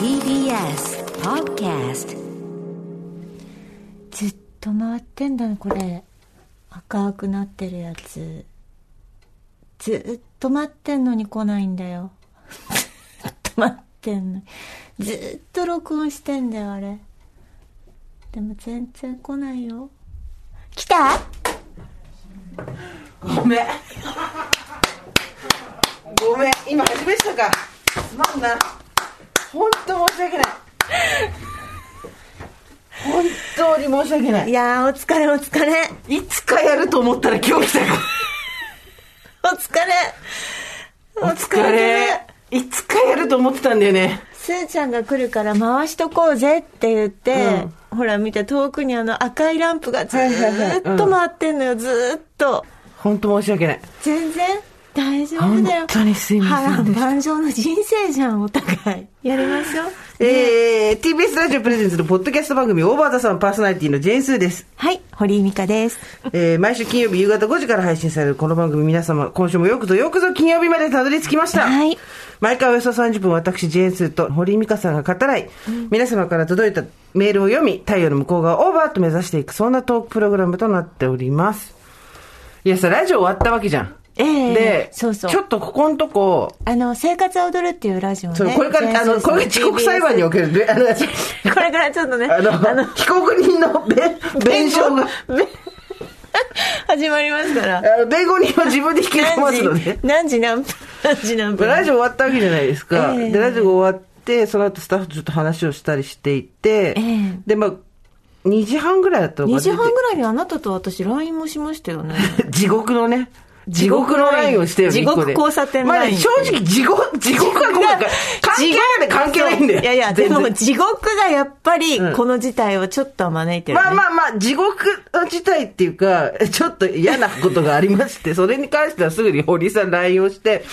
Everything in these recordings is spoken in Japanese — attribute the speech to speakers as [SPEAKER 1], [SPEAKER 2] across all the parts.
[SPEAKER 1] TBS Podcast
[SPEAKER 2] ずっと回ってんだねこれ。赤くなってるやつ。ずっと待ってんのに来ないんだよ。ずっと待ってんのに。ずっと録音してんだよあれ。でも全然来ないよ。来た？
[SPEAKER 3] ごめん。ごめん。今始めしたか。すまんな。本当申し訳ない。本当に申し訳ないい。
[SPEAKER 2] やーお疲れお疲れ
[SPEAKER 3] いつかやると思ったら今日来たか。
[SPEAKER 2] お疲れ
[SPEAKER 3] お疲れ。いつかやると思ってたんだよね。
[SPEAKER 2] すーちゃんが来るから回しとこうぜって言って、ほら見て遠くにあの赤いランプがずっと回ってんのよ、ずーっと
[SPEAKER 3] 本当申し訳ない。
[SPEAKER 2] 全然大丈夫だよ
[SPEAKER 3] 本当にすいません
[SPEAKER 2] 万丈の人生じゃんお互いやりましょう
[SPEAKER 3] えー、TBS ラジオプレゼンツのポッドキャスト番組オーバーザさんパーソナリティのジェーンスーです。
[SPEAKER 2] はい堀井美香です
[SPEAKER 3] えー、毎週金曜日夕方5時から配信されるこの番組皆様、今週もよくぞよくぞ金曜日までたどり着きました。
[SPEAKER 2] はい
[SPEAKER 3] 毎回およそ30分私、ジェーンスーと堀井美香さんが語らい、皆様から届いたメールを読み、太陽の向こう側オーバーと目指していく、そんなトークプログラムとなっております。いやさ、ラジオ終わったわけじゃん。
[SPEAKER 2] ええ。
[SPEAKER 3] で、
[SPEAKER 2] そうそう。
[SPEAKER 3] ちょっとここのとこ、
[SPEAKER 2] あの生活は踊るっていうラジオね
[SPEAKER 3] そうこれから、あの、これが遅刻裁判における、であの、
[SPEAKER 2] これからちょっとね
[SPEAKER 3] あの、被告人の弁弁償が、
[SPEAKER 2] 始まりますから。
[SPEAKER 3] あの弁護人は自分で引き込ますので。
[SPEAKER 2] 何時何分何時何分。
[SPEAKER 3] ラジオ終わったわけじゃないですか。
[SPEAKER 2] ええ。
[SPEAKER 3] で、ラジオが終わって、その後スタッフとちょっと話をしたりしていて、
[SPEAKER 2] ええ。
[SPEAKER 3] で、まあ、2時半ぐらいだったのか
[SPEAKER 2] 2
[SPEAKER 3] な
[SPEAKER 2] 時半ぐらいにあなたと私 LINE もしましたよね。
[SPEAKER 3] 地獄のね、地獄のラインをしてよね、
[SPEAKER 2] 地獄交差点ライン。
[SPEAKER 3] 正直、地獄、地獄はこうだから、関係ないで関係ないんだよ。
[SPEAKER 2] いやいや、でも地獄がやっぱり
[SPEAKER 3] うん
[SPEAKER 2] この事態をちょっと招いてる、ね
[SPEAKER 3] まあまあまあ、地獄自体っていうか、ちょっと嫌なことがありまして、それに関してはすぐに堀井さん LINE をして、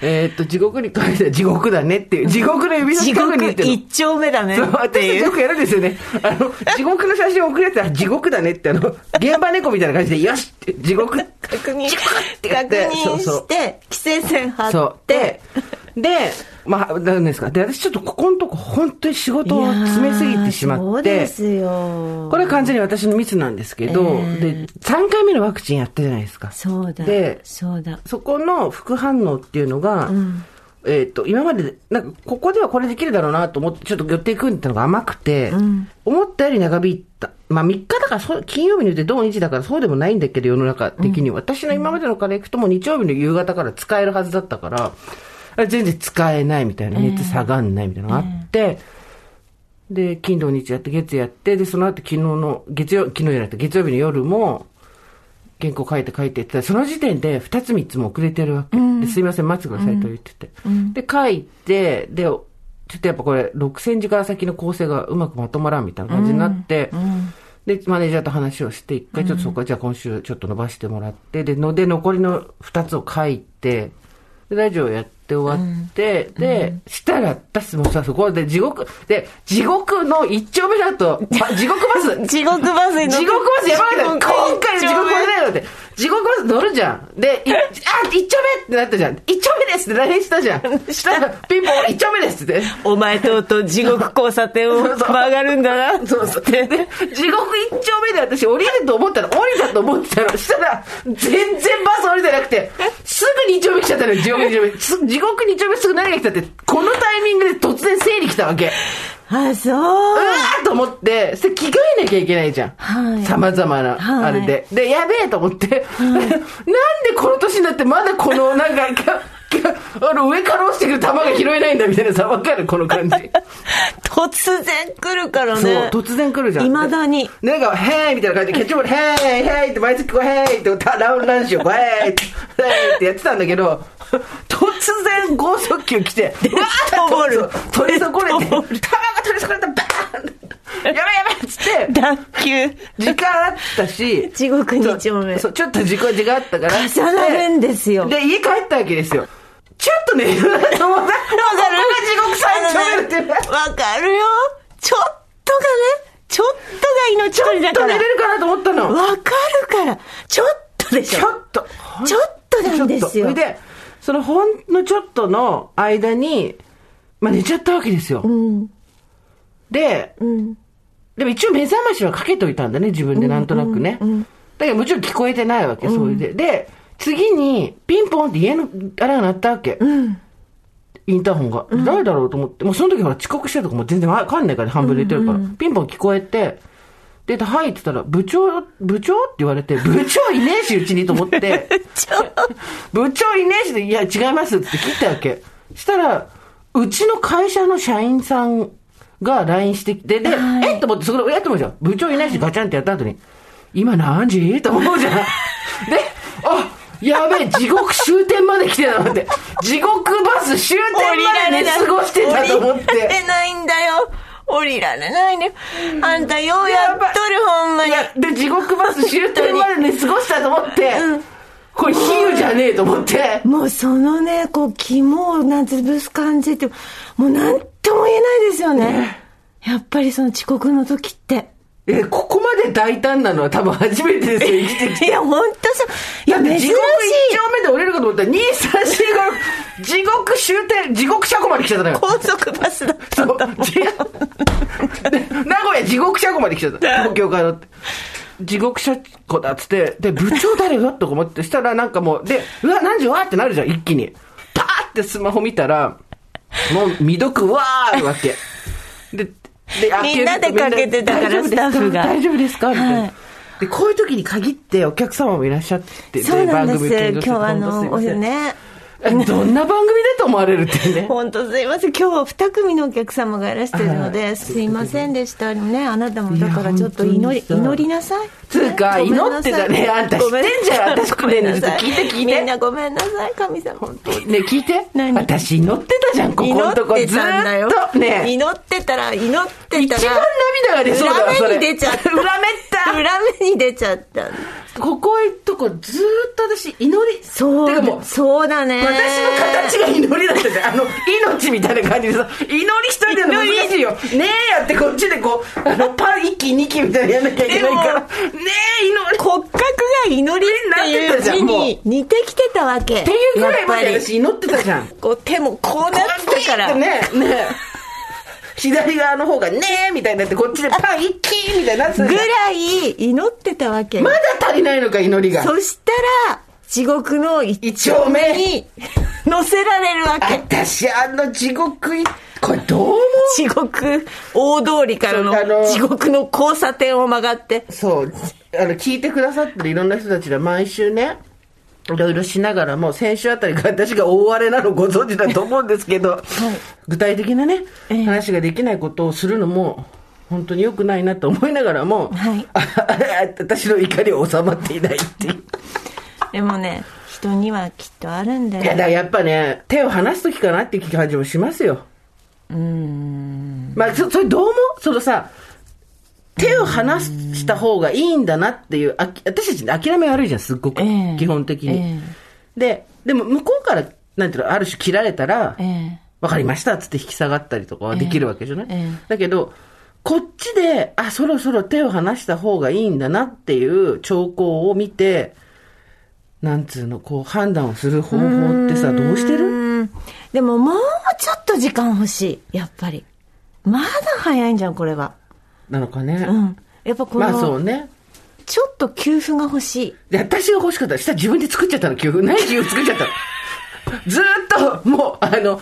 [SPEAKER 3] えーっと、地獄に関しては地獄だねっていう、地獄の指の
[SPEAKER 2] 地
[SPEAKER 3] 近く
[SPEAKER 2] 獄
[SPEAKER 3] にって
[SPEAKER 2] 一丁目だね
[SPEAKER 3] そう、
[SPEAKER 2] って
[SPEAKER 3] 私たち
[SPEAKER 2] いう。
[SPEAKER 3] よくやるんですよね。あの、地獄の写真を送るやつは地獄だねって、あの、現場猫みたいな感じで、よしって、地獄。
[SPEAKER 2] 確認、
[SPEAKER 3] 地獄って
[SPEAKER 2] 確
[SPEAKER 3] て、
[SPEAKER 2] 認して、規制線張
[SPEAKER 3] そう
[SPEAKER 2] って、
[SPEAKER 3] で、まあ、なんですか？で、私ちょっとここのとこ本当に仕事を詰めすぎてしまって。
[SPEAKER 2] そうですよ。
[SPEAKER 3] これは完全に私のミスなんですけど、
[SPEAKER 2] ええ
[SPEAKER 3] で、3回目のワクチンやったじゃないですか。
[SPEAKER 2] そうだ。
[SPEAKER 3] で
[SPEAKER 2] そうだ。
[SPEAKER 3] そこの副反応っていうのが、えっ、と、今まで、なんか、ここではこれできるだろうなと思って、ちょっと寄っていくんだったのが甘くて、思ったより長引いた。まあ、3日だからそう、金曜日によって土日だからそうでもないんだけど、世の中的に。私の今までのから行くともう日曜日の夕方から使えるはずだったから、あ全然使えないみたいな、熱下がんないみたいなのがあって、で、金土日やって、月やって、で、その後昨日の、月曜、昨日じゃなくて月曜日の夜も、原稿書いて書いてってその時点で2つ3つも遅れてるわけ。ですいません、待ってくださいと言ってて。で、書いて、で、ちょっとやっぱこれ、6センチから先の構成がうまくまとまらんみたいな感じになって、で、マネージャーと話をして、一回ちょっとそこは、じゃあ今週ちょっと伸ばしてもらって、で、ので、残りの2つを書いて、で、ラジオやって終わって、で、したら、私もさ、そこで地獄、で、地獄の一丁目だと、あ地獄バス、
[SPEAKER 2] 地獄バス
[SPEAKER 3] 地獄バスやばいだ今回の地獄バスだよって。地獄バス乗るじゃん。で、い あ、一丁目ってなったじゃん。一丁目ですって LINE したじゃん。した？ら、ピンポン一丁目ですって。
[SPEAKER 2] お前とうとう地獄交差点を曲がるんだな。
[SPEAKER 3] そうそう。で、地獄一丁目で私降りると思ったら降りたと思ってたの。したら、全然バス降りてなくて、すぐ二丁目来ちゃったのよ、地獄二丁目。す地獄二丁目すぐ何が来たって、このタイミングで突然生理来たわけ。
[SPEAKER 2] あ、そう。
[SPEAKER 3] うわーと思って、それ着替えなきゃいけないじゃん。
[SPEAKER 2] はい
[SPEAKER 3] 様々な、
[SPEAKER 2] はい
[SPEAKER 3] あれで。で、やべえと思って、なんでこの年になってまだこの、なんかあの、上から落ちてくる球が拾えないんだみたいなさ、わかる？この感じ。
[SPEAKER 2] 突然来るから
[SPEAKER 3] そう
[SPEAKER 2] ね。、
[SPEAKER 3] 突然来るじゃん。
[SPEAKER 2] 未だに。
[SPEAKER 3] なんか、へーいみたいな感じで、キャッチボール、へーい、へーいって、毎月こう、へーいって、たラウンドランシをこう、へーいって、へーいってやってたんだけど、突然、剛速球来て、うわー
[SPEAKER 2] ボール
[SPEAKER 3] そう取り損ねて、球が取り損ねた、バーンやべやべっつって、
[SPEAKER 2] 脱臼。
[SPEAKER 3] 時間あったし、
[SPEAKER 2] 地獄二丁目
[SPEAKER 3] ちょっと時間時間あったから。
[SPEAKER 2] 重なるんですよ
[SPEAKER 3] で、家帰ったわけですよ。ちょっとね、わかる？わかる地獄三丁目って。
[SPEAKER 2] わかるよ。ちょっとがね、ちょっとが命取りだ
[SPEAKER 3] ちょっと
[SPEAKER 2] から。
[SPEAKER 3] 寝れるかなと思ったの。
[SPEAKER 2] わかるから。ちょっとでしょ。
[SPEAKER 3] ちょっと。
[SPEAKER 2] ちょっとなんですよ
[SPEAKER 3] で、そのほんのちょっとの間に、まあ寝ちゃったわけですよ。
[SPEAKER 2] うん。
[SPEAKER 3] で、
[SPEAKER 2] うん。
[SPEAKER 3] でも一応目覚ましはかけといたんだね、自分でなんとなくね。だけどもちろん聞こえてないわけ、それで。で、次にピンポンって家のあれが鳴ったわけ。
[SPEAKER 2] うん。
[SPEAKER 3] インターホンが。誰だろうと思って。もうその時ほら遅刻してるとかもう全然わかんないから半分寝てるから。ピンポン聞こえて、で、はいって言ったら、部長、部長って言われて、部長いねえし、うちにと思って。部長いねえしで、いや、違いますって切ったわけ。したら、うちの会社の社員さんが LINE してきて、で、
[SPEAKER 2] はい
[SPEAKER 3] えっと思って、そこで、やってもじゃん。部長いないし、ガチャンってやった後に、今何時？と思うじゃん。で、あ、やべえ、地獄終点まで来てたのって。地獄バス終点まで寝過ごしてたと思って。
[SPEAKER 2] 降りられないんだよ。降りられないね。あんたようやっとる、ほんまに。
[SPEAKER 3] で、地獄バス終点まで寝過ごしたと思って、これ比喩じゃねえと思って。
[SPEAKER 2] もうそのね、こう、肝をなん潰す感じって、もうなんとも言えないですよね。やっぱりその遅刻の時って。
[SPEAKER 3] え、ここまで大胆なのは多分初めてですよ、生きてきて。
[SPEAKER 2] いや、ほんとそう。いや、
[SPEAKER 3] だって
[SPEAKER 2] 珍しい
[SPEAKER 3] 地獄一丁目で降りるかと思ったら、2、3、4、5、地獄終点、地獄車庫まで来ちゃったのよ。
[SPEAKER 2] 高速バスだった
[SPEAKER 3] そう
[SPEAKER 2] んだもん。
[SPEAKER 3] で名古屋地獄車庫まで来ちゃった。東京からって。地獄車庫だっつって、で、部長誰よとか思って、したらなんかもう、で、うわ、何時？わーってなるじゃん、一気に。パーってスマホ見たら、もう未読わーあるわけ。で、
[SPEAKER 2] みんなでかけてたから
[SPEAKER 3] 大丈夫です
[SPEAKER 2] スタッフが
[SPEAKER 3] 大丈夫ですか？みたいな。
[SPEAKER 2] はい
[SPEAKER 3] で、こういう時に限ってお客様もいらっしゃって、
[SPEAKER 2] そうなんです。今日あの、おね。
[SPEAKER 3] どんな番組だと思われるってね。
[SPEAKER 2] 本当すいません。今日は二組のお客様がいらしてるので、すいませんでしたね。あなたもだからちょっと祈り、祈りなさい。
[SPEAKER 3] つうか祈ってたねあんた知ってんじゃん私
[SPEAKER 2] ごめんなさい。
[SPEAKER 3] ね聞いて聞いて
[SPEAKER 2] みんなごめんなさい、神様。
[SPEAKER 3] ね、聞いて。
[SPEAKER 2] 何？
[SPEAKER 3] 私祈ってたじゃん、ここのとこ。ず
[SPEAKER 2] 祈っ
[SPEAKER 3] と。ね。
[SPEAKER 2] 祈ってたら、祈ってたら。
[SPEAKER 3] 一番涙が出そうだわ、それ。
[SPEAKER 2] 裏目に出ちゃった。
[SPEAKER 3] 裏めった。
[SPEAKER 2] 裏目に出ちゃった。
[SPEAKER 3] ここいとこずーっと私祈り。
[SPEAKER 2] そう
[SPEAKER 3] てかもう
[SPEAKER 2] だ、そうだね。
[SPEAKER 3] 私の形が祈りだったじゃん。あの、命みたいな感じでさ、祈り一人で難しいよ。ねえやってこっちでこう、あの、パン一気二気みたいなやんなきゃいけないから。ねえ祈り。
[SPEAKER 2] 骨格が祈りっていう字に似てきてたわけ。っ
[SPEAKER 3] っていうぐらいまで私祈ってたじゃん。
[SPEAKER 2] こう手もこうなってたから。
[SPEAKER 3] ねえ、ねえ。左側の方がねえみたいになって、こっちでパン一気みたいになって
[SPEAKER 2] ぐらい祈ってたわけ。
[SPEAKER 3] まだ足りないのか、祈りが。
[SPEAKER 2] そしたら、地獄の一
[SPEAKER 3] 一丁目
[SPEAKER 2] に乗せられるわけ。
[SPEAKER 3] 私、あの地獄い、これどう思う？
[SPEAKER 2] 地獄大通りからの地獄の交差点を曲がって。
[SPEAKER 3] そう、あの、聞いてくださってるいろんな人たちが毎週ね、いろいろしながらも、先週あたりから私が大荒れなのご存知だと思うんですけど、具体的なね、
[SPEAKER 2] ええ
[SPEAKER 3] 話ができないことをするのも、本当に良くないなと思いながらも、
[SPEAKER 2] はい
[SPEAKER 3] あ私の怒りは収まっていないっていう。
[SPEAKER 2] でもね、人にはきっとあるんだ
[SPEAKER 3] いや、だやっぱね、手を離す時かなっていう感じもしますよ。
[SPEAKER 2] うーん。
[SPEAKER 3] まあ、そそれどう思う？そのさ、手を離した方がいいんだなっていう、あき私たち諦め悪いじゃん、すっごく。
[SPEAKER 2] ええ
[SPEAKER 3] 基本的に、
[SPEAKER 2] え
[SPEAKER 3] で、でも向こうから、なんていうの、ある種切られたら、
[SPEAKER 2] ええ
[SPEAKER 3] わかりましたっつって引き下がったりとかはできるわけじゃない、
[SPEAKER 2] ええ
[SPEAKER 3] だけど、こっちで、あ、そろそろ手を離した方がいいんだなっていう兆候を見て、なんつうの、こう判断をする方法ってさ、どうしてる？
[SPEAKER 2] うんでももうちょっと時間欲しい。やっぱり。まだ早いんじゃん、これは。
[SPEAKER 3] なのかね。
[SPEAKER 2] うん。やっぱこ
[SPEAKER 3] まあそ
[SPEAKER 2] の、
[SPEAKER 3] うね。
[SPEAKER 2] ちょっと給付が欲しい。
[SPEAKER 3] で、私が欲しかったら、下自分で作っちゃったの、給付。何給付作っちゃったの？ずーっと、もう、あの、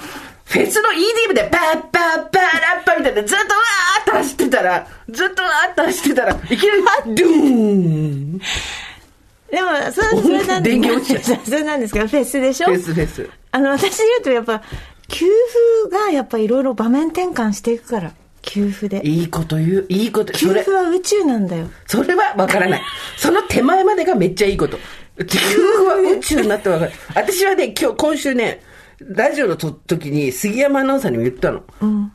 [SPEAKER 3] フェスの EDM で、パッパッパーラッパみたいな、ずっとわーっと走ってたら、ずっとわーっと走ってたら、いきなり、ドゥーン
[SPEAKER 2] でも、それそれなん
[SPEAKER 3] 電源落ちちゃ
[SPEAKER 2] それなんですけど、フェスでしょ？
[SPEAKER 3] フェスフェス。
[SPEAKER 2] あの、私で言うとやっぱ、給付がやっぱいろいろ場面転換していくから。給付で。
[SPEAKER 3] いいこと言う、いいこと、
[SPEAKER 2] 給
[SPEAKER 3] それ
[SPEAKER 2] 付、は宇宙なんだよ。
[SPEAKER 3] それはわからない。その手前までがめっちゃいいこと。地球は宇宙になってわかる。私はね、今日、今週ね、ラジオのと時に杉山アナウンサーにも言ったの。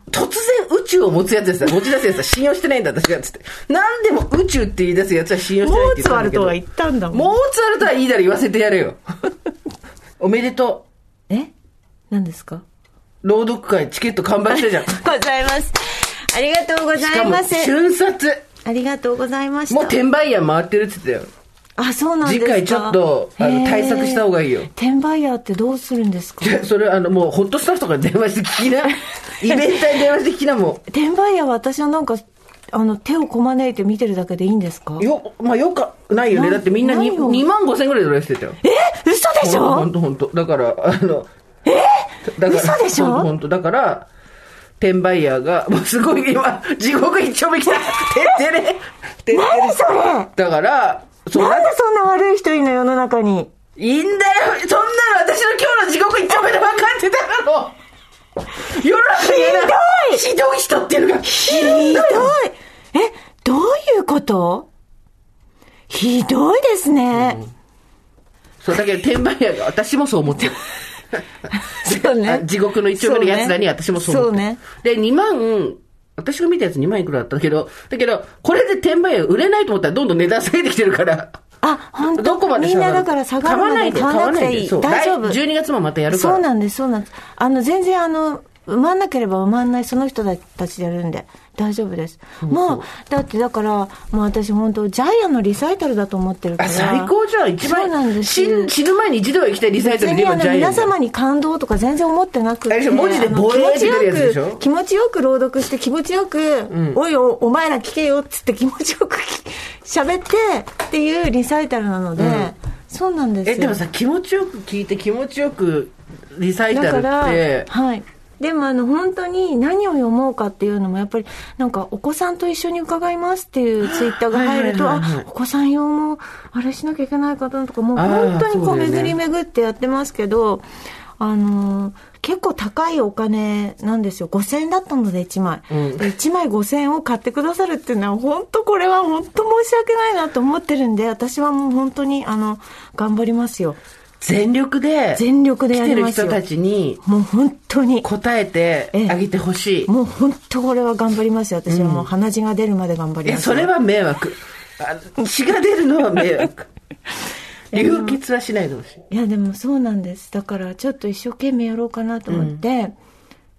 [SPEAKER 3] 突然宇宙を持つやつです持ち出すやつは信用してないんだ、私が。つって。何でも宇宙って言い出すやつは信用してないって言ったんだけど。
[SPEAKER 2] モーツァルトが言ったんだもん
[SPEAKER 3] モーツァルトはいいだろ、言わせてやれよ。おめでと
[SPEAKER 2] え？何ですか？
[SPEAKER 3] う。朗読会チケット完売したじゃん。し
[SPEAKER 2] ございます。ありがとうございます。
[SPEAKER 3] 瞬殺。
[SPEAKER 2] ありがとうございました。
[SPEAKER 3] もう転売ヤー回ってるって言ってたよ。
[SPEAKER 2] あ、そうなんですか。
[SPEAKER 3] 次回ちょっとあの対策した方がいいよ
[SPEAKER 2] 転売ヤーってどうするんですか？
[SPEAKER 3] それあのもうホットスタッフとかに電話して聞きな。イベントに電話してきなも
[SPEAKER 2] 転売ヤーは私はなんか、あの、手をこまねいて見てるだけでいいんですか？
[SPEAKER 3] ん。よ、まあよか、ないよね。
[SPEAKER 2] な
[SPEAKER 3] だってみんなに
[SPEAKER 2] ないよ
[SPEAKER 3] 2万5千ぐらいで売られてたよ。
[SPEAKER 2] え？嘘でしょ？
[SPEAKER 3] 本当本当だから、あの、え？
[SPEAKER 2] 嘘でしょ？
[SPEAKER 3] 本当だから、転売ヤーが、もうすごい今、地獄一丁目来た。てってれ。てってれ。
[SPEAKER 2] 何それ？
[SPEAKER 3] だから、そう
[SPEAKER 2] なんでそんな悪い人いるの世の中に？
[SPEAKER 3] いいんだよそんなの私の今日の地獄一丁目で分かってたの世の中にはなひどい人っていうのが
[SPEAKER 2] ひどい。え、どういうこと？ひどいですね。
[SPEAKER 3] そう、だけど転売ヤーが私もそう思ってる。
[SPEAKER 2] そうね
[SPEAKER 3] あ地獄の一丁目の奴らに私もそう思っ
[SPEAKER 2] ね
[SPEAKER 3] で、2万、私が見たやつ2万いくらだったけど、だけど、これで転売売れないと思ったらどんどん値段下げてきてるから。
[SPEAKER 2] あ、本当
[SPEAKER 3] どこまで
[SPEAKER 2] みんなだから下がるまで買わなくていい。大丈夫。
[SPEAKER 3] 来12月もまたやるから。
[SPEAKER 2] そうなんです、そうなんです。あの、全然あの、埋まんなければ埋まんないその人たちでやるんで、大丈夫です。もう、だってだから、もう私本当ジャイアンのリサイタルだと思ってるから。
[SPEAKER 3] あ、最高じゃん。一番
[SPEAKER 2] そうなんです
[SPEAKER 3] 死ぬ死ぬ前に一度は行きたいリサイタルで今ジャイアン
[SPEAKER 2] 皆様に感動とか全然思ってなくて。
[SPEAKER 3] 文字でボエーって出るやつでしょ？
[SPEAKER 2] 気持ちよく、気持ちよく朗読して気持ちよく、おいお、お前ら聞けよっつって気持ちよく喋ってっていうリサイタルなので、そうなんですよ。
[SPEAKER 3] え、でもさ、気持ちよく聞いて気持ちよくリサイタルって、
[SPEAKER 2] はい。でもあの本当に何を読もうかっていうのもやっぱりなんかお子さんと一緒に伺いますっていうツイッターが入ると、
[SPEAKER 3] はいはいはいはい
[SPEAKER 2] あ、お子さん用もあれしなきゃいけないかなとかもう本当にこ
[SPEAKER 3] そう
[SPEAKER 2] 巡り巡ってやってますけど、あのー結構高いお金なんですよ。5000円だったので1枚。
[SPEAKER 3] うん
[SPEAKER 2] で1枚5000円を買ってくださるっていうのは本当これは本当申し訳ないなと思ってるんで、私はもう本当にあの、頑張りますよ。
[SPEAKER 3] 全力で、
[SPEAKER 2] 全力でや
[SPEAKER 3] 来て。る人たちに
[SPEAKER 2] もう本当に。
[SPEAKER 3] 答えてあげてほしい。
[SPEAKER 2] もう本当これは頑張りますよ。私はもう鼻血が出るまで頑張り
[SPEAKER 3] え、
[SPEAKER 2] ます。
[SPEAKER 3] それは迷惑。あ血が出るのは迷惑。流血はしないでほしい。
[SPEAKER 2] いやでもそうなんです。だからちょっと一生懸命やろうかなと思って、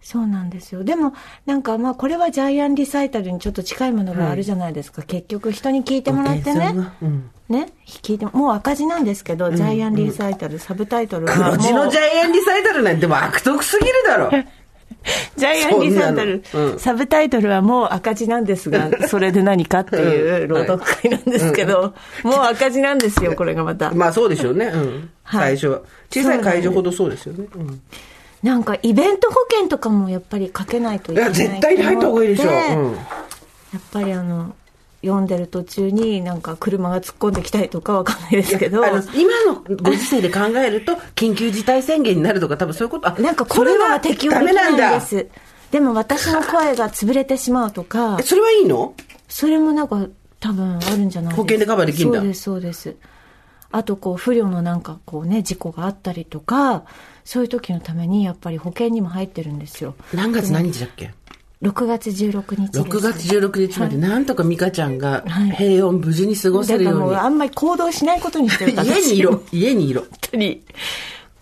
[SPEAKER 2] そうなんですよ。でもなんかまあこれはジャイアンリサイタルにちょっと近いものがあるじゃないですか。結局人に聞いてもらってね
[SPEAKER 3] が。うん
[SPEAKER 2] ね、聞いてもう赤字なんですけど、ジャイアンリサイタル、サブタイトルはもう
[SPEAKER 3] 黒字のジャイアンリサイタルなんてもう悪徳すぎるだろ。
[SPEAKER 2] ジャイアンリサイタル、
[SPEAKER 3] うん
[SPEAKER 2] サブタイトルはもう赤字なんですが、それで何かっていう朗読会なんですけど、もう赤字なんですよ、これがまた。
[SPEAKER 3] まあそうでしょうね。うん。
[SPEAKER 2] はい
[SPEAKER 3] 最初は。小さい会場ほどそうですよね。うん
[SPEAKER 2] なんかイベント保険とかもやっぱりかけないとい
[SPEAKER 3] い
[SPEAKER 2] けない
[SPEAKER 3] や、絶対に入った方がいいでしょ。
[SPEAKER 2] と
[SPEAKER 3] うん
[SPEAKER 2] やっぱりあの、読んでる途中になんか車が突っ込んできたりとかわかんないですけど、
[SPEAKER 3] あの今のご時世で考えると、緊急事態宣言になるとか、多分そういうこと、あ
[SPEAKER 2] なんかコロナは適用できないんです。でも私の声が潰れてしまうとか
[SPEAKER 3] え、それはいいの？
[SPEAKER 2] それもなんか多分あるんじゃないですか。
[SPEAKER 3] 保険でカバーできるんだ
[SPEAKER 2] そうです、そうです。あとこう不慮のなんかこうね、事故があったりとか、そういう時のためにやっぱり保険にも入ってるんですよ。
[SPEAKER 3] 何月何日だっけ
[SPEAKER 2] ？6月16日です。
[SPEAKER 3] 6月16日まで、なんとか美香ちゃんが
[SPEAKER 2] はい
[SPEAKER 3] 平穏無事に過ごせ
[SPEAKER 2] だ
[SPEAKER 3] るように。
[SPEAKER 2] からもうあんまり行動しないことにしてる
[SPEAKER 3] 家にいろ、家にいろ。
[SPEAKER 2] 本当に。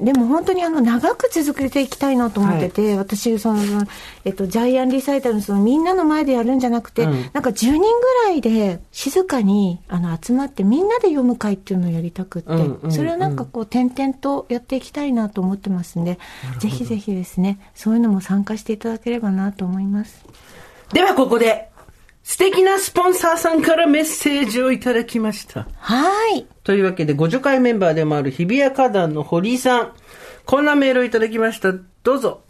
[SPEAKER 2] でも本当にあの長く続けていきたいなと思ってて、私その、そのえっと、ジャイアンリサイタルのそのみんなの前でやるんじゃなくて、
[SPEAKER 3] うん。
[SPEAKER 2] なんか10人ぐらいで静かにあの集まってみんなで読む会っていうのをやりたくって、
[SPEAKER 3] うんうん
[SPEAKER 2] それをなんかこう点々とやっていきたいなと思ってますんで、ぜひぜひですね、そういうのも参加していただければなと思います。
[SPEAKER 3] ではここで、素敵なスポンサーさんからメッセージをいただきました。
[SPEAKER 2] はい。
[SPEAKER 3] というわけで、ご助会メンバーでもある日比谷花壇の堀井さん。こんなメールをいただきました。どうぞ。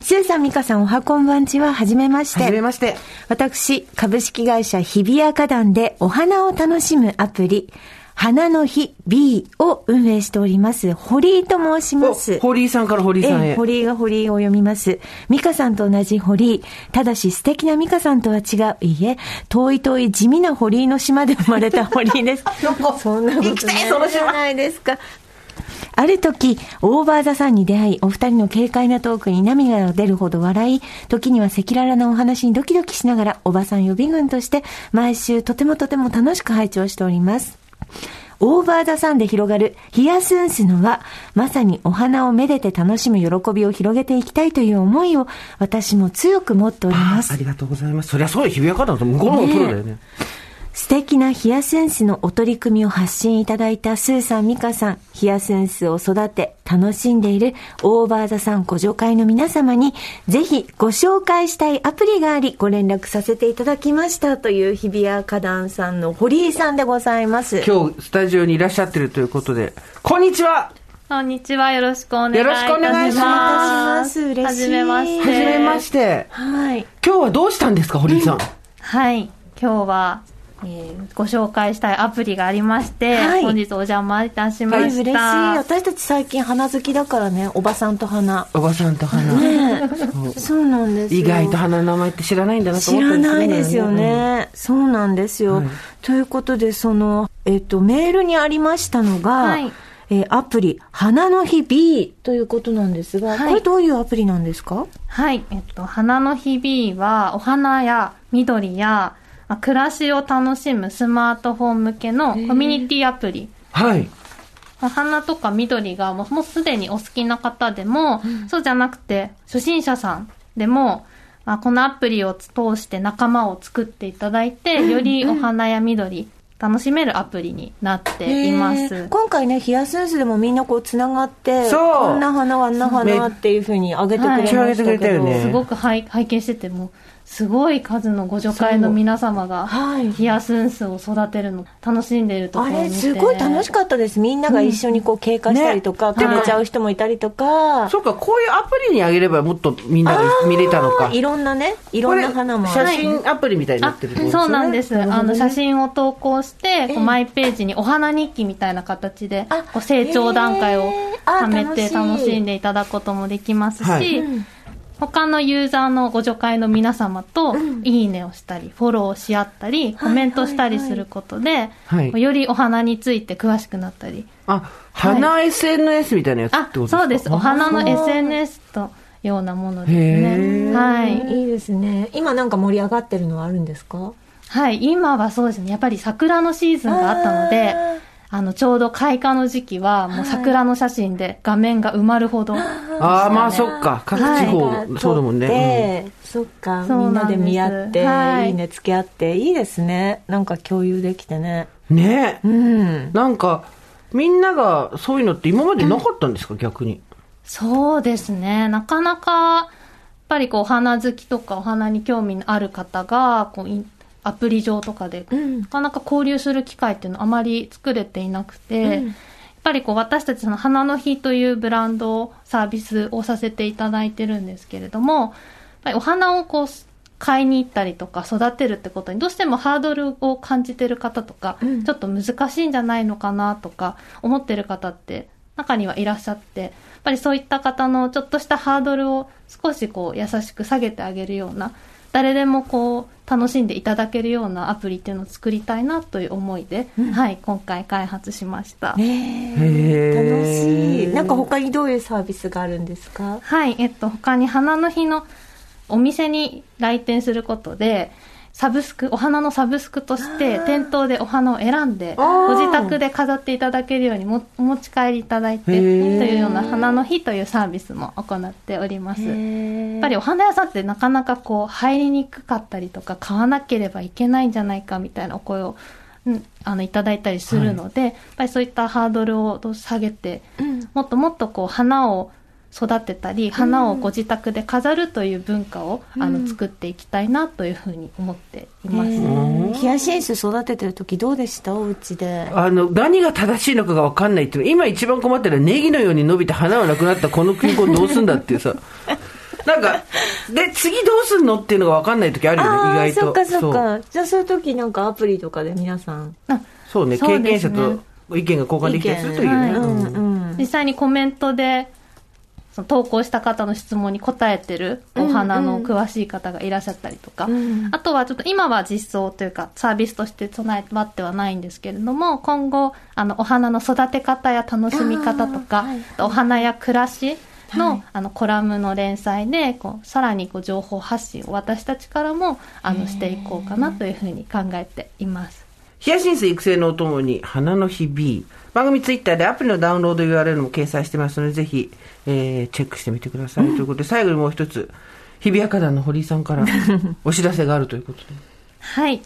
[SPEAKER 2] しゅうさん、みかさん、おはこんばんちは、はじめまして。
[SPEAKER 3] はじめまして。
[SPEAKER 2] 私、株式会社日比谷花壇でお花を楽しむアプリ、花の日 B を運営しております、堀井と申します。
[SPEAKER 3] お堀井さんから堀井さんへ。
[SPEAKER 2] ええ、堀井が堀井を読みます。美香さんと同じ堀井。ただし素敵な美香さんとは違う。いいえ、遠い遠い地味な堀井の島で生まれた堀井です。そんなこと
[SPEAKER 3] 行きたいその島
[SPEAKER 2] じゃないですか。ある時、オーバーザさんに出会い、お二人の軽快なトークに涙が出るほど笑い、時には赤裸々なお話にドキドキしながら、おばさん予備軍として、毎週とてもとても楽しく拝聴しております。オーバーザさんで広がるヒヤスンスのは、まさにお花をめでて楽しむ喜びを広げていきたいという思いを、私も強く持っております
[SPEAKER 3] あ。りがとうございます。そりゃそうよ、日比谷花壇と向こうのプロだよね。
[SPEAKER 2] 素敵なヒヤセンスのお取り組みを発信いただいたスーさん、ミカさん、ヒヤセンスを育て、楽しんでいるオーバーザさんご助会の皆様に、ぜひご紹介したいアプリがあり、ご連絡させていただきましたという日比谷花壇さんの堀井さんでございます。
[SPEAKER 3] 今日、スタジオにいらっしゃってるということで、こんにちは
[SPEAKER 4] こんにちは。よろしくお願いいたします。
[SPEAKER 3] よろしくお願いします
[SPEAKER 2] 嬉しい
[SPEAKER 4] はじめまして。
[SPEAKER 3] はじめまして。
[SPEAKER 2] はい。
[SPEAKER 3] 今日はどうしたんですか、堀井さん。
[SPEAKER 4] はい。今日は、えーご紹介したいアプリがありまして、
[SPEAKER 2] はい
[SPEAKER 4] 本日お邪魔いたしま
[SPEAKER 2] はい、嬉しい。
[SPEAKER 4] した。
[SPEAKER 2] 私たち最近花好きだからね、おばさんと花。
[SPEAKER 3] おばさんと花。
[SPEAKER 2] ねそうなんですよ。
[SPEAKER 3] 意外と花の名前って知らないんだなと
[SPEAKER 2] 知
[SPEAKER 3] 思った
[SPEAKER 2] らないですよ
[SPEAKER 3] うん
[SPEAKER 2] ね。そうなんですよ。
[SPEAKER 3] はい
[SPEAKER 2] ということで、その、えっ、と、メールにありましたのが、
[SPEAKER 4] はい
[SPEAKER 2] えーアプリ、花の日 B ということなんですが、
[SPEAKER 4] はい
[SPEAKER 2] これどういうアプリなんですか？
[SPEAKER 4] はい。えっと、花の日々は、お花や緑や、まあ暮らしを楽しむスマートフォン向けのコミュニティアプリ。
[SPEAKER 3] はい。
[SPEAKER 4] まあ花とか緑がもうもうすでにお好きな方でも、そうじゃなくて初心者さんでも、まあ、このアプリを通して仲間を作っていただいて、よりお花や緑楽しめるアプリになっています。
[SPEAKER 2] 今回ね、ヒヤセンスでもみんなこう繋がって、
[SPEAKER 3] そう。
[SPEAKER 2] こんな花はあんな花っていうふうに上げてくれましたけど、
[SPEAKER 3] よね。
[SPEAKER 4] すごく拝拝見してても、すごい数のご助会の皆様が、
[SPEAKER 2] はい。
[SPEAKER 4] ヒヤスンスを育てるの楽しんでいるとこ
[SPEAKER 2] あれ、
[SPEAKER 4] ろを見て。
[SPEAKER 2] すごい楽しかったです。みんなが一緒にこう経過したりとか、
[SPEAKER 3] ね
[SPEAKER 2] くれちゃう人もいたりとか、
[SPEAKER 3] そうか、こういうアプリにあげればもっとみんなが見れたのか。
[SPEAKER 2] いろんなね、いろんな花も
[SPEAKER 3] 写真アプリみたいにな
[SPEAKER 4] あ
[SPEAKER 3] ってるってことですよね。
[SPEAKER 4] そうなんです。あの、写真を投稿して、こ
[SPEAKER 2] え。え
[SPEAKER 4] うマイページにお花日記みたいな形で
[SPEAKER 2] あ、
[SPEAKER 4] こう成長段階を
[SPEAKER 2] へえあ
[SPEAKER 4] 貯めて
[SPEAKER 2] 楽し
[SPEAKER 4] んでいただくこともできますし、
[SPEAKER 3] はい
[SPEAKER 4] 他のユーザーのご助会の皆様と、いいねをしたり、フォローし合ったり、コメントしたりすることで、
[SPEAKER 3] はい
[SPEAKER 4] よりお花について詳しくなったり。
[SPEAKER 3] あ、花 SNS みたいなやつって
[SPEAKER 4] あ
[SPEAKER 3] ことです、か？
[SPEAKER 4] そうです。お花の SNS とようなものですね。はい。
[SPEAKER 2] いいですね。今なんか盛り上がってるのはあるんですか？
[SPEAKER 4] はい、今はそうですね。やっぱり桜のシーズンがあったので
[SPEAKER 2] あ
[SPEAKER 4] の、ちょうど開花の時期は、もう桜の写真で画面が埋まるほど。
[SPEAKER 3] ああ、まあそっか。各地方、
[SPEAKER 2] はい
[SPEAKER 3] そうだもんね。
[SPEAKER 2] で、そっか、みんなで見合って、
[SPEAKER 4] はい
[SPEAKER 2] いいねつけ合って、いいですね。なんか共有できてね。
[SPEAKER 3] うんね
[SPEAKER 2] うん。
[SPEAKER 3] なんか、みんながそういうのって今までなかったんですか、逆に。
[SPEAKER 4] そうですね。なかなか、やっぱりこう、お花好きとかお花に興味のある方が、こう、インアプリ上とかで、
[SPEAKER 2] うん。
[SPEAKER 4] なかなか交流する機会っていうのはあまり作れていなくて、
[SPEAKER 2] うん。
[SPEAKER 4] やっぱりこう私たちその花の日というブランドサービスをさせていただいてるんですけれども、やっぱりお花をこう買いに行ったりとか育てるってことにどうしてもハードルを感じてる方とか、
[SPEAKER 2] うん。
[SPEAKER 4] ちょっと難しいんじゃないのかなとか思ってる方って中にはいらっしゃって、やっぱりそういった方のちょっとしたハードルを少しこう優しく下げてあげるような、誰でもこう楽しんでいただけるようなアプリっていうのを作りたいなという思いで、はい、今回開発しました。
[SPEAKER 2] 楽しい。なんか他にどういうサービスがあるんですか？
[SPEAKER 4] はい、えっと、他に花の日のお店に来店することで、サブスク、お花のサブスクとして、店頭でお花を選んで、ご自宅で飾っていただけるようにもお持ち帰りいただいて、というような花の日というサービスも行っております。や
[SPEAKER 2] や
[SPEAKER 4] っぱりお花屋さんってなかなかこう入りにくかったりとか買わなければいけないんじゃないかみたいなお声を、うん、あのいただいたりするので、やっぱりそういったハードルを下げて、もっともっとこう花を育てたり花をご自宅で飾るという文化を、あの作っていきたいなというふうに思っています。
[SPEAKER 2] ヒヤシンス育ててる時どうでした？お家で。
[SPEAKER 3] あの、何が正しいのかが分かんないっていうの今一番困ってるのはネギのように伸びて花がなくなったこの球根どうすんだっていうさ。なんか、で、次どうすんのっていうのが分かんない時あるよね、意外と。
[SPEAKER 2] そっかそっか。じゃあそういう時なんかアプリとかで皆さん。
[SPEAKER 4] あ
[SPEAKER 3] そうね、
[SPEAKER 4] ね
[SPEAKER 3] 経験者と意見が交換できたりするというね。
[SPEAKER 2] う
[SPEAKER 3] うん
[SPEAKER 2] んうん。
[SPEAKER 4] 実際にコメントでその投稿した方の質問に答えてるお花の詳しい方がいらっしゃったりとか、
[SPEAKER 2] うん。
[SPEAKER 4] あとはちょっと今は実装というかサービスとして備えってはないんですけれども今後あのお花の育て方や楽しみ方とか、
[SPEAKER 2] はい。
[SPEAKER 4] お花や暮らしの,、
[SPEAKER 2] はい。
[SPEAKER 4] あのコラムの連載でこうさらにこう情報発信を私たちからもあのしていこうかなというふうに考えています。
[SPEAKER 3] ヒヤシンス育成のお供に花の日 B 番組ツイッターでアプリのダウンロード URL も掲載してますのでぜひ、えーチェックしてみてください、ということで最後にもう一つ日比谷花壇の堀井さんから お知らせがあるということで
[SPEAKER 4] はい。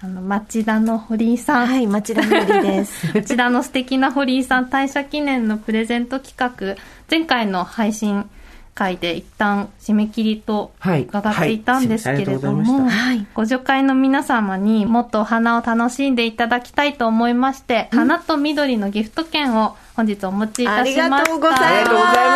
[SPEAKER 4] あの、町田の堀井さん。
[SPEAKER 2] はい、町田のりです。
[SPEAKER 4] こちらの素敵な堀井さん退社記念のプレゼント企画、前回の配信会で一旦締め切りと
[SPEAKER 3] はい。
[SPEAKER 4] 伺っていたんですけれども、
[SPEAKER 2] はい。
[SPEAKER 4] ご助会の皆様にもっとお花を楽しんでいただきたいと思いまして、花と緑のギフト券を本日お持ちい
[SPEAKER 2] あ
[SPEAKER 4] たしました。
[SPEAKER 2] りがとうござい
[SPEAKER 3] ありがとうござい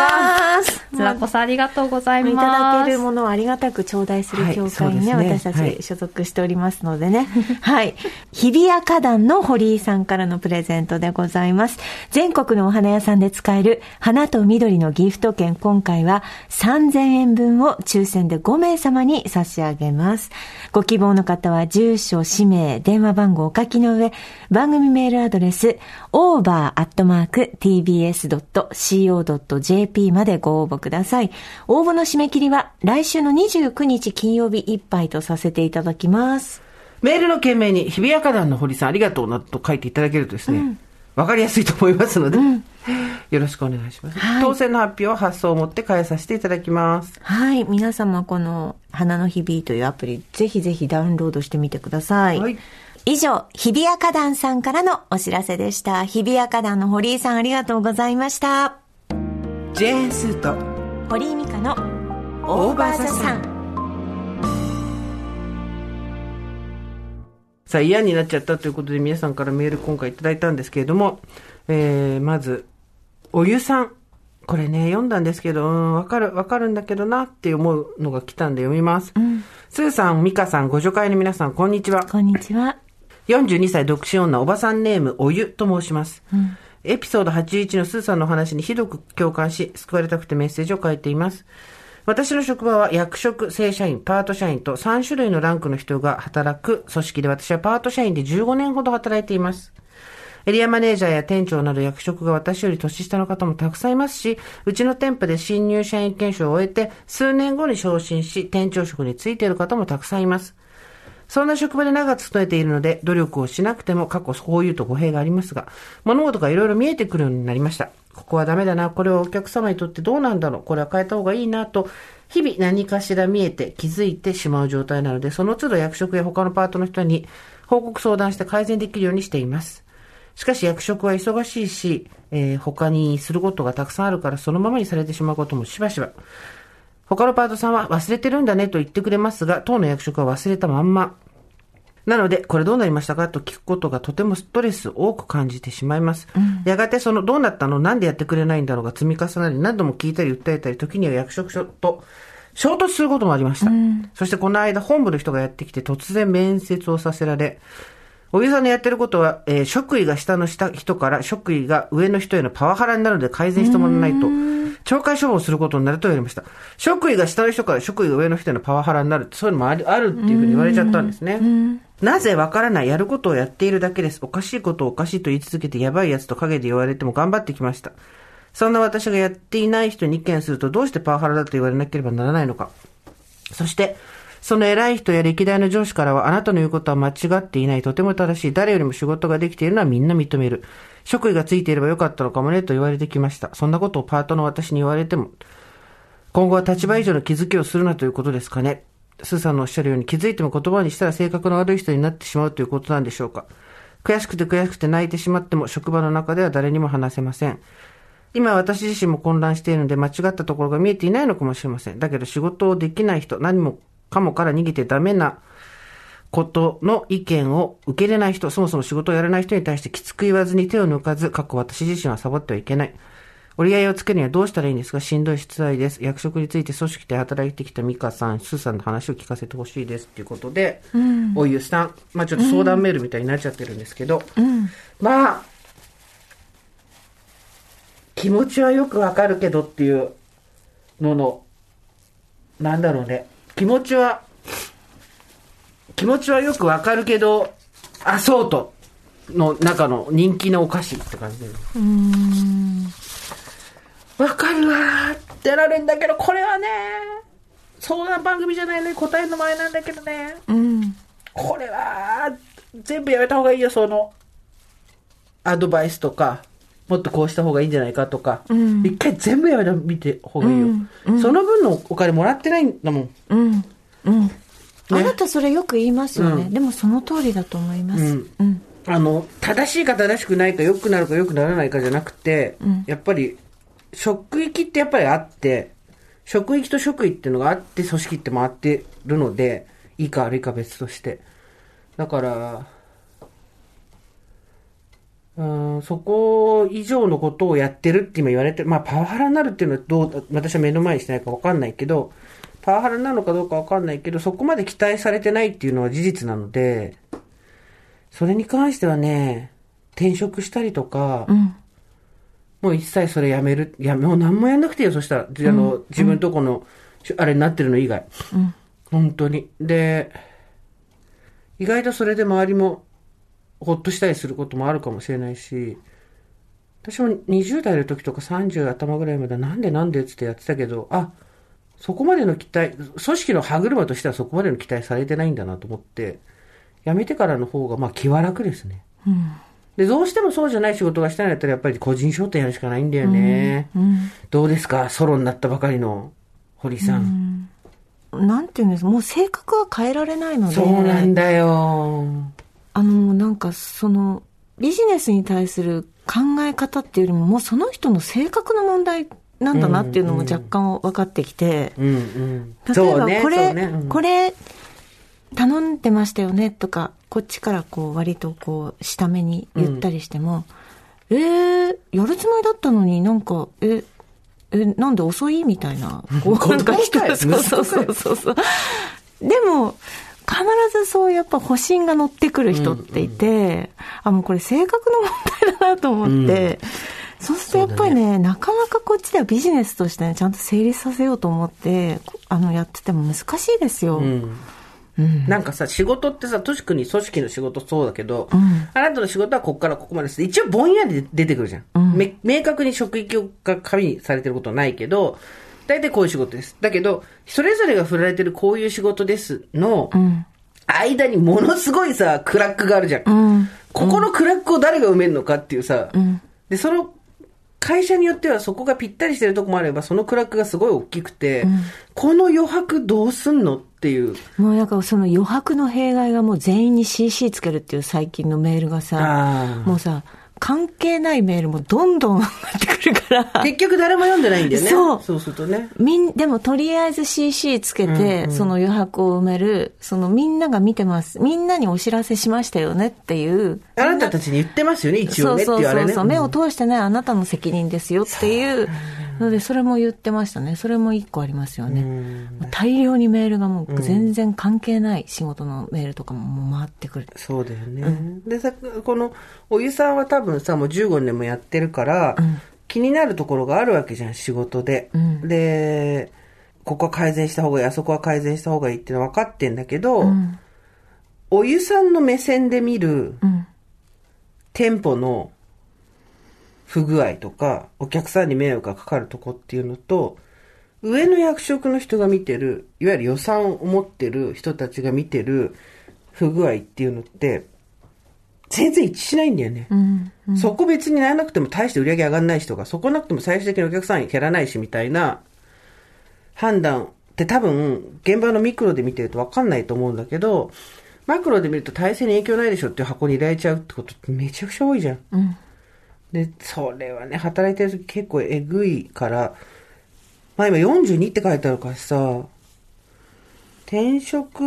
[SPEAKER 2] ます。
[SPEAKER 4] こちらこそありがとうございます。
[SPEAKER 2] いただけるものをありがたく頂戴する
[SPEAKER 3] はい
[SPEAKER 2] 協会にね、
[SPEAKER 3] そうですね
[SPEAKER 2] 私た
[SPEAKER 3] はい
[SPEAKER 2] ち所属しておりますのでね。はい。日比谷花壇の堀井さんからのプレゼントでございます。全国のお花屋さんで使える花と緑のギフト券、今回は3000円分を抽選で5名様に差し上げます。ご希望の方は住所、氏名、電話番号をお書きの上、番組メールアドレス、over.tbs.co.jp までご応募ください。応募の締め切りは来週の29日金曜日いっぱいとさせていただきます。
[SPEAKER 3] メールの件名に日比谷花壇の堀さんありがとうなと書いていただけるとですね、わ、かりやすいと思いますので、よろしくお願いします。
[SPEAKER 2] はい
[SPEAKER 3] 当選の発表は発送をもって返させていただきます。
[SPEAKER 2] はい。皆様この花の日々というアプリ、ぜひぜひダウンロードしてみてください。
[SPEAKER 3] はい
[SPEAKER 2] 以上、日比谷花壇さんからのお知らせでした。日比谷花壇の堀井さんありがとうございました。
[SPEAKER 3] ジェーンスーと
[SPEAKER 2] 堀井美香のオーバーザさん。
[SPEAKER 3] さあ嫌になっちゃったということで皆さんからメール今回いただいたんですけれども、えー、まず、お湯さん。これね、読んだんですけど、うん、わかる、わかるんだけどなって思うのが来たんで読みます。スーさん、ミカさん、ご助会の皆さん、こんにちは。
[SPEAKER 2] こんにちは。
[SPEAKER 3] 42歳独身女、おばさんネーム、おゆと申します。エピソード81のスーさんのお話にひどく共感し、救われたくてメッセージを書いています。私の職場は役職、正社員、パート社員と3種類のランクの人が働く組織で私はパート社員で15年ほど働いています。エリアマネージャーや店長など役職が私より年下の方もたくさんいますし、うちの店舗で新入社員研修を終えて、数年後に昇進し、店長職についている方もたくさんいます。そんな職場で長く勤めているので、努力をしなくても過去こういうと語弊がありますが、物事がいろいろ見えてくるようになりました。ここはダメだな、これはお客様にとってどうなんだろう、これは変えた方がいいなと、日々何かしら見えて気づいてしまう状態なので、その都度役職や他のパートの人に報告相談して改善できるようにしています。しかし役職は忙しいし、えー他にすることがたくさんあるからそのままにされてしまうこともしばしば。他のパートさんは忘れてるんだねと言ってくれますが、当の役職は忘れたまんま。なので、これどうなりましたかと聞くことがとてもストレスを多く感じてしまいます。やがてそのどうなったのなんでやってくれないんだろうが積み重なり何度も聞いたり訴えたり時には役職書と衝突することもありました。そしてこの間本部の人がやってきて突然面接をさせられ、お湯さんのやってることは、えー職位が下の下人から職位が上の人へのパワハラになるので改善してもらわないと、懲戒処分をすることになると言われました。職位が下の人から職位が上の人へのパワハラになるって、そういうのもあるあるっていうふうに言われちゃったんですね。なぜわからないやることをやっているだけです。おかしいことをおかしいと言い続けてやばいやつと陰で言われても頑張ってきました。そんな私がやっていない人に意見するとどうしてパワハラだと言われなければならないのか。そして、その偉い人や歴代の上司からは、あなたの言うことは間違っていない、とても正しい、誰よりも仕事ができているのはみんな認める。職位がついていればよかったのかもね、と言われてきました。そんなことをパートの私に言われても、今後は立場以上の気づきをするなということですかね。スーさんのおっしゃるように気づいても言葉にしたら性格の悪い人になってしまうということなんでしょうか。悔しくて悔しくて泣いてしまっても職場の中では誰にも話せません。今私自身も混乱しているので間違ったところが見えていないのかもしれません。だけど仕事をできない人、何もかもから逃げてダメなことの意見を受け入れない人、そもそも仕事をやらない人に対してきつく言わずに手を抜かず、過去私自身はサボってはいけない。折り合いをつけるにはどうしたらいいんですか？しんどいし辛いです。役職について組織で働いてきたミカさん、スーさんの話を聞かせてほしいです。っていうことで、おゆさん、まあちょっと相談メールみたいになっちゃってるんですけど、まあ、気持ちはよくわかるけどっていうのの、なんだろうね。気持ちは、気持ちはよくわかるけど、アソートの中の人気のお菓子って感じで。わかるわーってなるんだけど、これはね、相談番組じゃないのに答えるの前なんだけどね。
[SPEAKER 2] うん。
[SPEAKER 3] これは、全部やめた方がいいよ、その、アドバイスとか、もっとこうした方がいいんじゃないかとか、一回全部やめてみて方がいいよ、その分のお金もらってないんだもん。
[SPEAKER 2] うん。うん。あなたそれよく言いますよね。でもその通りだと思います。
[SPEAKER 3] うん
[SPEAKER 2] うん。
[SPEAKER 3] あの、正しいか正しくないか、良くなるか良くならないかじゃなくて、やっぱり、職域ってやっぱりあって、職域と職域っていうのがあって、組織って回ってるので、いいか悪いか別として。だから、うん、そこ以上のことをやってるって今言われてる。まあ、パワハラになるっていうのはどう、私は目の前にしてないかわかんないけど、パワハラなのかどうかわかんないけど、そこまで期待されてないっていうのは事実なので、それに関してはね、転職したりとか、
[SPEAKER 2] うん。
[SPEAKER 3] もう一切それやめる。いや、もう何もやんなくていいよ、そしたら。あの、自分とこの、しあれになってるの以外。
[SPEAKER 2] うん。
[SPEAKER 3] 本当に。で、意外とそれで周りもほっとしたりすることもあるかもしれないし、私も20代の時とか30頭ぐらいまでなんでなんでってやってたけど、あ、そこまでの期待、組織の歯車としてはそこまでの期待されてないんだなと思って、辞めてからの方がまあ気は楽ですね。
[SPEAKER 2] うん。
[SPEAKER 3] で、どうしてもそうじゃない仕事がしたいんだったらやっぱり個人商店やるしかないんだよね。
[SPEAKER 2] うん。
[SPEAKER 3] どうですか？ソロになったばかりの堀さん。
[SPEAKER 2] なんていうんですもう性格は変えられないので。
[SPEAKER 3] そうなんだよ。
[SPEAKER 2] あの、なんかその、ビジネスに対する考え方っていうよりも、もうその人の性格の問題なんだなっていうのも若干分かってきて、
[SPEAKER 3] うんうん。
[SPEAKER 2] 例えばこれ、
[SPEAKER 3] そうねうん
[SPEAKER 2] これ頼んでましたよねとか、こっちからこう割とこう下目に言ったりしても、えー、やるつもりだったのになんか、え、え、なんで遅いみたいな。こう、なんか人
[SPEAKER 3] 子供かよ
[SPEAKER 2] そうそうそうそうそう。でも、必ずそうやっぱ保身が乗ってくる人っていて、あ、もうこれ性格の問題だなと思って、そうするとやっぱりねなかなかこっちではビジネスとしてね、ちゃんと成立させようと思って、あの、やってても難しいですよ。
[SPEAKER 3] うん。
[SPEAKER 2] うん。
[SPEAKER 3] なんかさ、仕事ってさ、特に組織の仕事そうだけど、
[SPEAKER 2] ん
[SPEAKER 3] あなたの仕事はここからここまでです。一応ぼんやり出てくるじゃん。
[SPEAKER 2] うん
[SPEAKER 3] め明確に職域が紙にされてることはないけど、大体こういう仕事です。だけど、それぞれが振られてるこういう仕事ですの
[SPEAKER 2] うん。
[SPEAKER 3] 間にものすごいさ、クラックがあるじゃん。
[SPEAKER 2] うん。
[SPEAKER 3] ここのクラックを誰が埋めるのかっていうさ、
[SPEAKER 2] うん。
[SPEAKER 3] で、その会社によってはそこがぴったりしてるとこもあれば、そのクラックがすごい大きくて、この余白どうすんのっていう。
[SPEAKER 2] もうなんかその余白の弊害がもう全員に CC つけるっていう最近のメールがさ、もうさ、関係ないメールもどんどん上がってくるから。
[SPEAKER 3] 結局誰も読んでないんだよね。
[SPEAKER 2] そう
[SPEAKER 3] そうするとね。
[SPEAKER 2] みん、でもとりあえず CC つけて、その余白を埋める、そのみんなが見てます。みんなにお知らせしましたよねっていう。
[SPEAKER 3] あなたたちに言ってますよね、一応ねって
[SPEAKER 2] そう
[SPEAKER 3] 言われね。
[SPEAKER 2] そうそうそう、目を通してないあなたの責任ですよっていうので、それも言ってましたね。それも一個ありますよね。大量にメールがもう全然関係ない仕事のメールとかももう回ってくる。
[SPEAKER 3] そうだよね。でさ、この、お湯さんは多分さ、もう15年もやってるから、気になるところがあるわけじゃん、仕事で。
[SPEAKER 2] ん
[SPEAKER 3] で、ここは改善した方がいい、あそこは改善した方がいいってのは分かってんだけど、
[SPEAKER 2] うん。
[SPEAKER 3] お湯さんの目線で見る
[SPEAKER 2] うん。
[SPEAKER 3] 店舗の不具合とか、お客さんに迷惑がかかるとこっていうのと、上の役職の人が見てる、いわゆる予算を持ってる人たちが見てる不具合っていうのって、全然一致しないんだよね。
[SPEAKER 2] うん。
[SPEAKER 3] そこ別にならなくても大して売り上げ上がんない人が、そこなくても最終的にお客さん減らないしみたいな判断って多分現場のミクロで見てると分かんないと思うんだけど、マクロで見ると体制に影響ないでしょっていう箱に入れられちゃうってことってめちゃくちゃ多いじゃん。
[SPEAKER 2] うん。
[SPEAKER 3] で、それはね、働いてる時結構えぐいから、まあ今42って書いてあるからさ、転職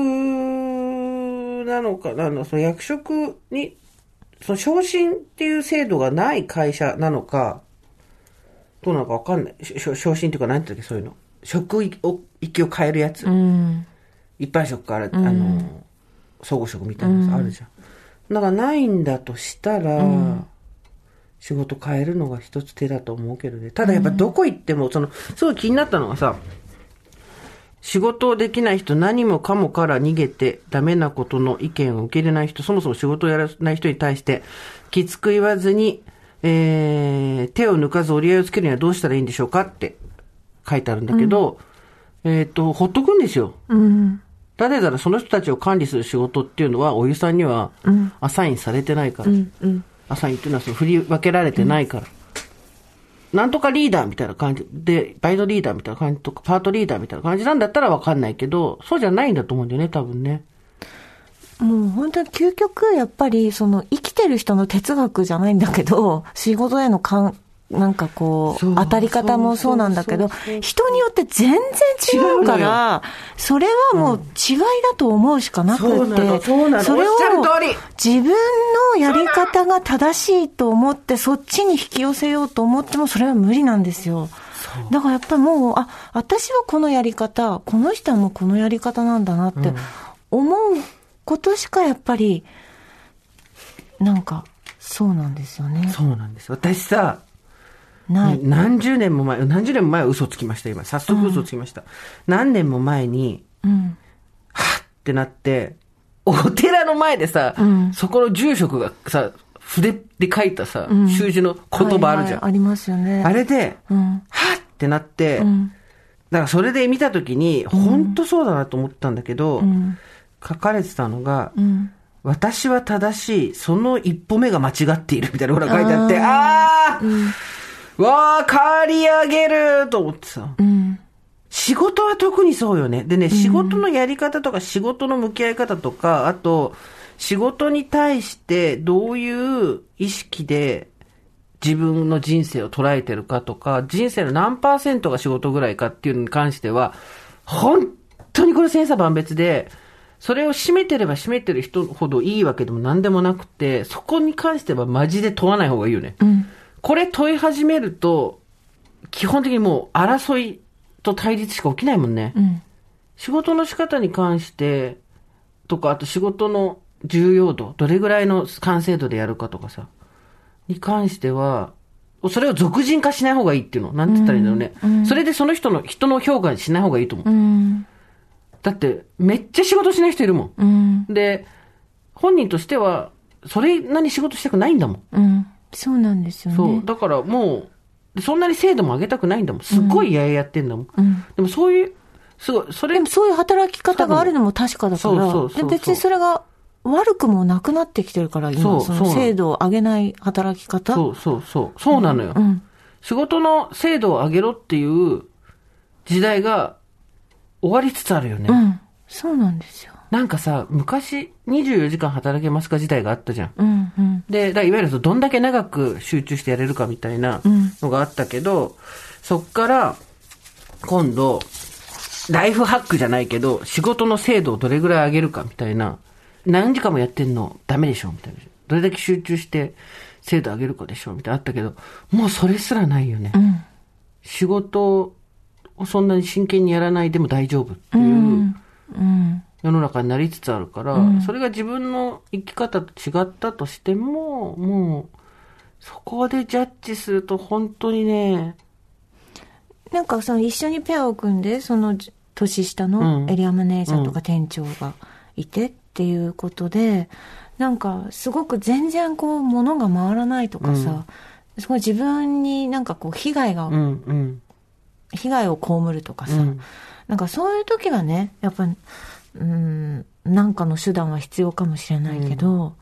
[SPEAKER 3] なのかなの、その役職に、その昇進っていう制度がない会社なのか、どうなのかわかんない。昇進っていうか何て言うんだっけ、そういうの。職域を変えるやつ。
[SPEAKER 2] うん。
[SPEAKER 3] 一般職から、あの、総合職みたいなやつあるじゃん。だからないんだとしたら、仕事変えるのが一つ手だと思うけどね。ただやっぱどこ行っても、その、すごい気になったのがさ、仕事をできない人、何もかもから逃げてダメなことの意見を受け入れない人、そもそも仕事をやらない人に対して、きつく言わずに、えー、手を抜かず折り合いをつけるにはどうしたらいいんでしょうかって書いてあるんだけど、えっ、と、ほっとくんですよ。
[SPEAKER 2] うん。
[SPEAKER 3] なぜならその人たちを管理する仕事っていうのは、お湯さんにはアサインされてないから。
[SPEAKER 2] うん。うん。
[SPEAKER 3] アサインっていうのはその振り分けられてないから。なんとかリーダーみたいな感じで、バイトリーダーみたいな感じとか、パートリーダーみたいな感じなんだったらわかんないけど、そうじゃないんだと思うんだよね、多分ね。
[SPEAKER 2] もう本当に究極、やっぱり、その、生きてる人の哲学じゃないんだけど、仕事への感、なんかこう、当たり方もそうなんだけど人によって全然違うから、それはもう違いだと思うしかなくて、
[SPEAKER 3] そ
[SPEAKER 2] れを自分のやり方が正しいと思って、そっちに引き寄せようと思っても、それは無理なんですよ。だからやっぱりもう、あ、私はこのやり方、この人はもうこのやり方なんだなって思うことしかやっぱり、なんか、そうなんですよね。
[SPEAKER 3] そうなんです。私さ、
[SPEAKER 2] ない。
[SPEAKER 3] 何十年も前、何十年も前は嘘つきました、今。早速嘘つきました。何年も前に、
[SPEAKER 2] うん。
[SPEAKER 3] はっってなって、お寺の前でさ、
[SPEAKER 2] ん
[SPEAKER 3] そこの住職がさ、筆で書いたさ、習字の言葉あるじゃん。
[SPEAKER 2] はいはいありますよね。
[SPEAKER 3] あれで、
[SPEAKER 2] うん。
[SPEAKER 3] はっってなって、
[SPEAKER 2] うん。
[SPEAKER 3] だからそれで見たときに、本当そうだなと思ったんだけど、
[SPEAKER 2] うん。
[SPEAKER 3] 書かれてたのが、
[SPEAKER 2] うん。
[SPEAKER 3] 私は正しい、その一歩目が間違っているみたいなほら書いてあって、ああー、わー、刈り上げると思ってさ。
[SPEAKER 2] うん。
[SPEAKER 3] 仕事は特にそうよね。でね、仕事のやり方とか仕事の向き合い方とか、あと、仕事に対してどういう意識で自分の人生を捉えてるかとか、人生の何パーセントが仕事ぐらいかっていうのに関しては、本当にこれ千差万別で、それを占めてれば占めてる人ほどいいわけでも何でもなくて、そこに関してはマジで問わない方がいいよね。
[SPEAKER 2] うん。
[SPEAKER 3] これ問い始めると、基本的にもう争いと対立しか起きないもんね。
[SPEAKER 2] うん。
[SPEAKER 3] 仕事の仕方に関して、とか、あと仕事の重要度、どれぐらいの完成度でやるかとかさ、に関しては、それを俗人化しない方がいいっていうの。なんて言ったらいいんだろうね。それでその人の、人の評価しない方がいいと思う。
[SPEAKER 2] うん。
[SPEAKER 3] だって、めっちゃ仕事しない人いるも
[SPEAKER 2] うん。
[SPEAKER 3] ん。で、本人としては、それなに仕事したくないんだもん。
[SPEAKER 2] うん。そうなんですよね。
[SPEAKER 3] そう。だからもう、そんなに精度も上げたくないんだもん。すっごいやややってんだもん。
[SPEAKER 2] うん。
[SPEAKER 3] でもそういう、すごい、それ
[SPEAKER 2] でも、そういう働き方があるのも確かだから、
[SPEAKER 3] そうそうそうそう
[SPEAKER 2] で別にそれが悪くもなくなってきてるから、今、
[SPEAKER 3] そ
[SPEAKER 2] の精度を上げない働き方。
[SPEAKER 3] そうそうそう。そうなのよ。
[SPEAKER 2] うん。
[SPEAKER 3] 仕事の精度を上げろっていう時代が終わりつつあるよね。
[SPEAKER 2] うん。そうなんですよ。
[SPEAKER 3] なんかさ、昔24時間働けますか時代があったじゃん。
[SPEAKER 2] うん。うん。
[SPEAKER 3] で、だいわゆるどんだけ長く集中してやれるかみたいな
[SPEAKER 2] うん
[SPEAKER 3] のがあったけど、そっから今度、ライフハックじゃないけど、仕事の精度をどれぐらい上げるかみたいな、何時間もやってんのダメでしょみたいな。どれだけ集中して精度上げるかでしょみたいなあったけど、もうそれすらないよね。
[SPEAKER 2] うん。
[SPEAKER 3] 仕事をそんなに真剣にやらないでも大丈夫っていう
[SPEAKER 2] うん。
[SPEAKER 3] 世の中になりつつあるから、それが自分の生き方と違ったとしても、もう、そこでジャッジすると本当にね、
[SPEAKER 2] なんかその一緒にペアを組んで、そのじ年下
[SPEAKER 3] うん。
[SPEAKER 2] のエリアマネージャーとか店長がいてっていうことで、なんかすごく全然こう物が回らないとかさ、すごい自分になんかこう被害が、
[SPEAKER 3] うんうん。
[SPEAKER 2] 被害を被るとかさ、
[SPEAKER 3] うん。
[SPEAKER 2] なんかそういう時はね、やっぱ、うん、なんかの手段は必要かもしれないけど、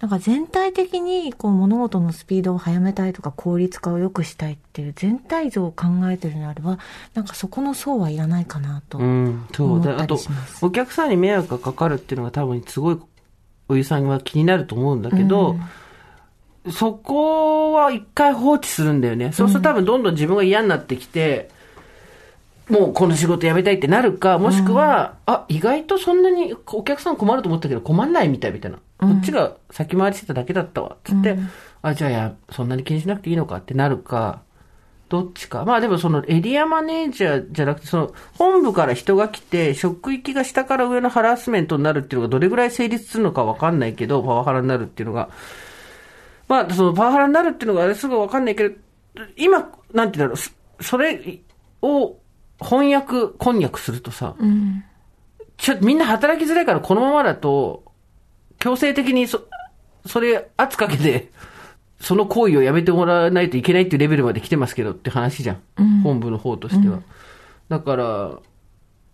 [SPEAKER 2] なんか全体的にこう物事のスピードを速めたいとか効率化を良くしたいっていう全体像を考えてるのであれば、なんかそこの層はいらないかなと。思った
[SPEAKER 3] だあと
[SPEAKER 2] りします
[SPEAKER 3] お客さんに迷惑がかかるっていうのが多分すごいお湯さんは気になると思うんだけど、そこは一回放置するんだよね。そうすると多分どんどん自分が嫌になってきて、もうこの仕事辞めたいってなるか、もしくは、あ、意外とそんなにお客さん困ると思ったけど困んないみたいみたいな。こっちが先回りしてただけだったわ。つって、あ、じゃあや、そんなに気にしなくていいのかってなるか、どっちか。まあでもそのエリアマネージャーじゃなくて、その本部から人が来て、職域が下から上のハラスメントになるっていうのがどれぐらい成立するのかわかんないけど、パワハラになるっていうのが。まあそのパワハラになるっていうのがあれすぐわかんないけど、今、なんていうんだろう、そそれを翻訳、こんにゃくするとさ、
[SPEAKER 2] うん。
[SPEAKER 3] ちょっとみんな働きづらいからこのままだと、強制的にそ、それ圧かけて、その行為をやめてもらわないといけないっていうレベルまで来てますけどって話じゃん。本部の方としては。だから、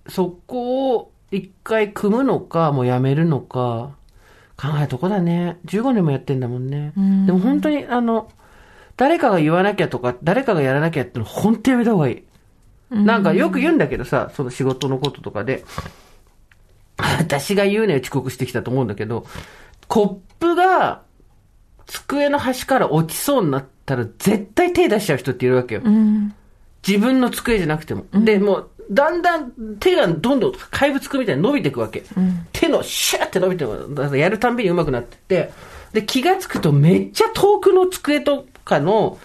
[SPEAKER 3] そこを一回組むのか、もうやめるのか、考えるとこだね。15年もやってんだもんね。でも本当に、あの、誰かが言わなきゃとか、誰かがやらなきゃっての本当やめた方がいい。なんかよく言うんだけどさ、その仕事のこととかで、私が言うね遅刻してきたと思うんだけど、コップが机の端から落ちそうになったら絶対手出しちゃう人っているわけよ。
[SPEAKER 2] うん。
[SPEAKER 3] 自分の机じゃなくても。で、もう、だんだん手がどんどん怪物くみたいに伸びていくわけ。手のシューって伸びてくだからやるたんびに上手くなってって、で、気がつくとめっちゃ遠くの机とかの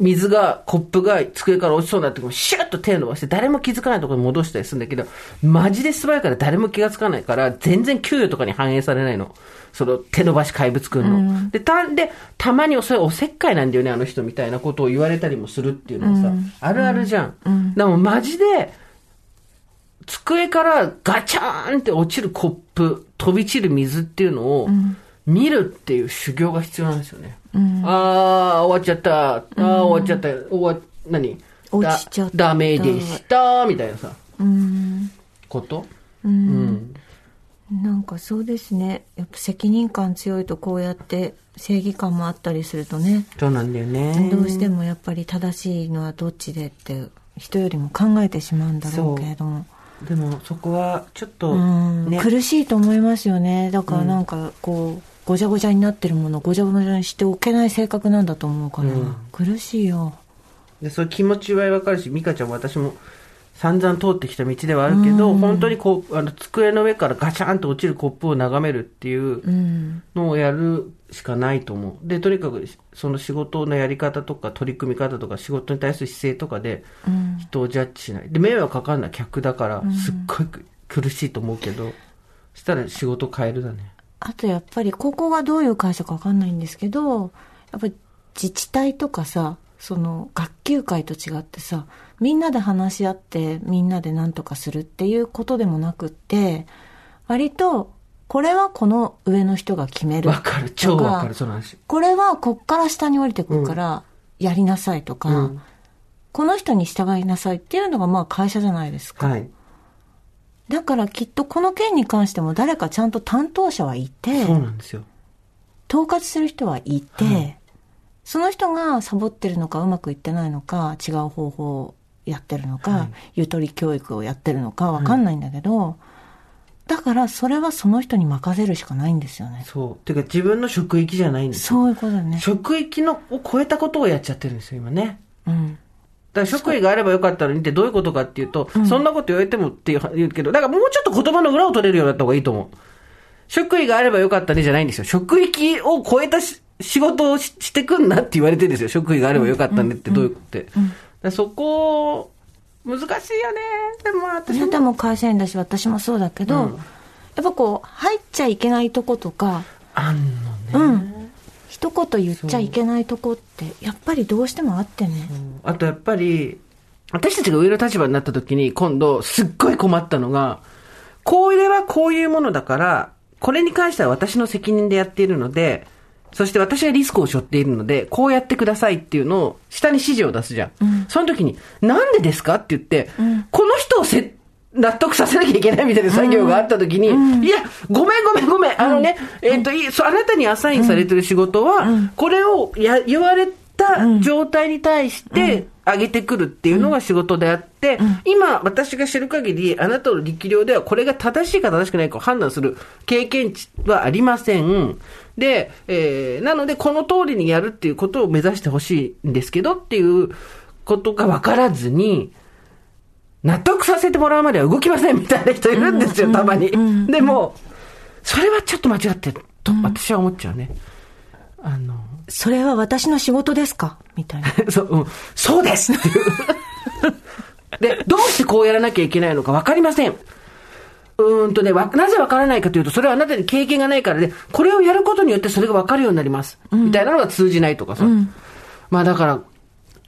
[SPEAKER 3] 水が、コップが机から落ちそうになっても、シュッと手伸ばして、誰も気づかないところに戻したりするんだけど、マジで素早いから誰も気がつかないから、全然給与とかに反映されないの。その手伸ばし怪物くんの。で、た、で、たまにそれおせっかいなんだよね、あの人みたいなことを言われたりもするっていうのはさ、あるあるじゃん。でもマジで、机からガチャーンって落ちるコップ、飛び散る水っていうのを見るっていう修行が必要なんですよね。ああ、終わっちゃった。ああ、終わっちゃった。終わ、何？
[SPEAKER 2] 落ちちゃった
[SPEAKER 3] だダメでした。みたいなさ、
[SPEAKER 2] うん。
[SPEAKER 3] こと？うん。
[SPEAKER 2] なんかそうですね。やっぱ責任感強いとこうやって正義感もあったりするとね、
[SPEAKER 3] そうなんだよね。
[SPEAKER 2] どうしてもやっぱり正しいのはどっちでって人よりも考えてしまうんだろうけれども。
[SPEAKER 3] でも、そこは、ちょっと、
[SPEAKER 2] うん
[SPEAKER 3] ね。
[SPEAKER 2] 苦しいと思いますよね。だからなんかこう、ごちゃごちゃになってるものごちゃごちゃにしておけない性格なんだと思うから、
[SPEAKER 3] うん
[SPEAKER 2] 苦しいよ。
[SPEAKER 3] でそういう気持ちはわかるし、美香ちゃんも私も散々通ってきた道ではあるけど、本当にこう、あの、机の上からガチャンと落ちるコップを眺めるっていう
[SPEAKER 2] うん。
[SPEAKER 3] のをやるしかないと思う。で、とにかく、その仕事のやり方とか、取り組み方とか、仕事に対する姿勢とかで、
[SPEAKER 2] うん。
[SPEAKER 3] 人をジャッジしない。で、迷惑かかんない客だから、すっごい苦しいと思うけど、したら仕事変えるだね。
[SPEAKER 2] あとやっぱりここがどういう会社かわかんないんですけど、やっぱり自治体とかさ、その学級会と違ってさ、みんなで話し合ってみんなで何とかするっていうことでもなくって、割とこれはこの上の人が決める。
[SPEAKER 3] わかる、超わかる、その話。
[SPEAKER 2] これはこっから下に降りてくるからやりなさいとか、
[SPEAKER 3] うん
[SPEAKER 2] この人に従いなさいっていうのがまあ会社じゃないですか。
[SPEAKER 3] はい。
[SPEAKER 2] だからきっとこの件に関しても誰かちゃんと担当者はいて、
[SPEAKER 3] そうなんですよ。
[SPEAKER 2] 統括する人はいて、その人がサボってるのかうまくいってないのか違う方法をやってるのか、
[SPEAKER 3] はい
[SPEAKER 2] ゆとり教育をやってるのかわかんないんだけど、だからそれはその人に任せるしかないんですよね。
[SPEAKER 3] そう。てか自分の職域じゃないんですよ。
[SPEAKER 2] そういうことだね。
[SPEAKER 3] 職域のを超えたことをやっちゃってるんですよ、今ね。
[SPEAKER 2] うん。
[SPEAKER 3] だから職位があればよかったのにってどういうことかっていうと、そんなこと言われてもっていう言うけど、だからもうちょっと言葉の裏を取れるようになった方がいいと思う。職位があればよかったねじゃないんですよ。職域を超えたし仕事をししてくんなって言われてるんですよ。職位があればよかったねってどういうことって。そこ、難しいよね。でも私も
[SPEAKER 2] あなたも会社員だし私もそうだけど、
[SPEAKER 3] うん
[SPEAKER 2] やっぱこう入っちゃいけないとことか、
[SPEAKER 3] あんのね。
[SPEAKER 2] うん。一言言っちゃいけないとこってやっぱりどうしてもあってね。
[SPEAKER 3] あとやっぱり、私たちが上の立場になった時に今度すっごい困ったのが、これはこういうものだから、これに関しては私の責任でやっているので、そして私はリスクを背負っているので、こうやってくださいっていうのを下に指示を出すじゃん。その時に、なんでですかって言って、この人をせ納得させなきゃいけないみたいな作業があった時に、いや、ごめんごめんごめん、あのね、えっ、と、いいそうあなたにアサインされてる仕事は、これをや言われた状態に対して上げてくるっていうのが仕事であって、今私が知る限り、あなたの力量ではこれが正しいか正しくないかを判断する経験値はありません。で、えーなのでこの通りにやるっていうことを目指してほしいんですけどっていうことが分からずに、納得させてもらうまでは動きませんみたいな人いるんですよ、たまに。でも、それはちょっと間違ってると私は思っちゃうね。あの、
[SPEAKER 2] それは私の仕事ですか？みたいな。
[SPEAKER 3] そう、うん、そうですっていう。で、どうしてこうやらなきゃいけないのか分かりません。うーんとね、わなぜ分からないかというと、それはあなたに経験がないからで、これをやることによってそれが分かるようになります。みたいなのが通じないとかさ。まあだから、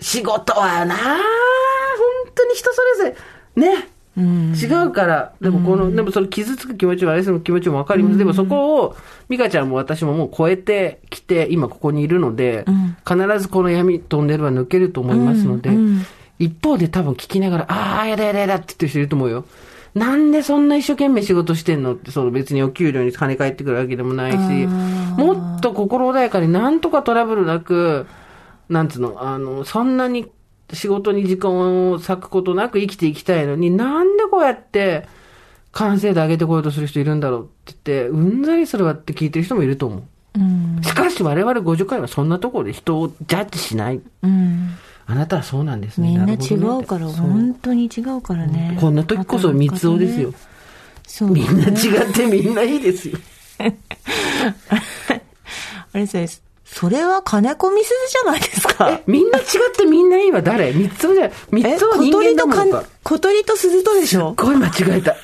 [SPEAKER 3] 仕事はなあ本当に人それぞれ、ね。違うから、でもこの、でもその傷つく気持ちもあれする気持ちもわかります。でもそこを、美香ちゃんも私ももう超えてきて、今ここにいるので、必ずこの闇トンネルは抜けると思いますので、一方で多分聞きながら、ああ、やだやだやだって言ってる人いると思うよ。なんでそんな一生懸命仕事してんの？って、その別にお給料に金返ってくるわけでもないし、もっと心穏やかになんとかトラブルなく、なんつうの、あの、そんなに仕事に時間を割くことなく生きていきたいのに、なんでこうやって完成度上げてこようとする人いるんだろうって言って、うんざりするわって聞いてる人もいると思う。
[SPEAKER 2] うん。
[SPEAKER 3] しかし我々50回はそんなところで人をジャッジしない。
[SPEAKER 2] うん。
[SPEAKER 3] あなたはそうなんですね。
[SPEAKER 2] みんな違うから、本当に違うからね。
[SPEAKER 3] こんな時こそ三つ男ですよ。
[SPEAKER 2] そう、
[SPEAKER 3] みんな違ってみんないいですよ。
[SPEAKER 2] あれですね、それは金子みすずじゃないですか
[SPEAKER 3] え。、みんな違ってみんないいは誰？三つ男じゃ。三
[SPEAKER 2] え、
[SPEAKER 3] つ男人間だもんか。
[SPEAKER 2] 小鳥と鈴とでしょ？
[SPEAKER 3] すっごい間違えた。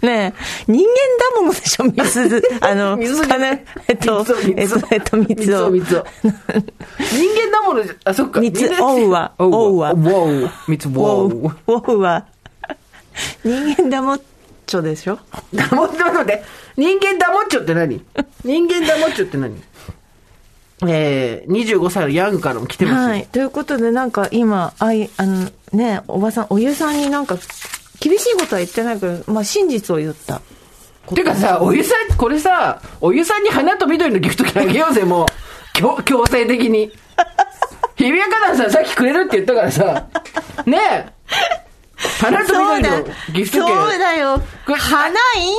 [SPEAKER 2] ねえ、人間だものでしょ、みすず。あの、
[SPEAKER 3] 水
[SPEAKER 2] 金、えっと、えっと、えっと、みつを。
[SPEAKER 3] 三つ男。人間だものじゃ、あ、そっか。
[SPEAKER 2] 三つおうは
[SPEAKER 3] お
[SPEAKER 2] おうは
[SPEAKER 3] わ。おう。三つ
[SPEAKER 2] ウ
[SPEAKER 3] おう。
[SPEAKER 2] ォウ、ウォウは、人間だもっちょでしょ？
[SPEAKER 3] だもっちょって、人間だもっちょって何？人間だもっちょって何？えー、25歳のヤングからも来てますよ。
[SPEAKER 2] はい。ということで、なんか今、あい、あの、ね、おばさん、お湯さんになんか、厳しいことは言ってないけど、まあ、真実を言った。
[SPEAKER 3] てかさ、お湯さん、これさ、お湯さんに花と緑のギフト券あげようぜ、もう。強強制的に。日比谷花壇さんさっきくれるって言ったからさ。ねえ。花と緑のギフト券。
[SPEAKER 2] そうだよ
[SPEAKER 3] こ。れ
[SPEAKER 2] 花い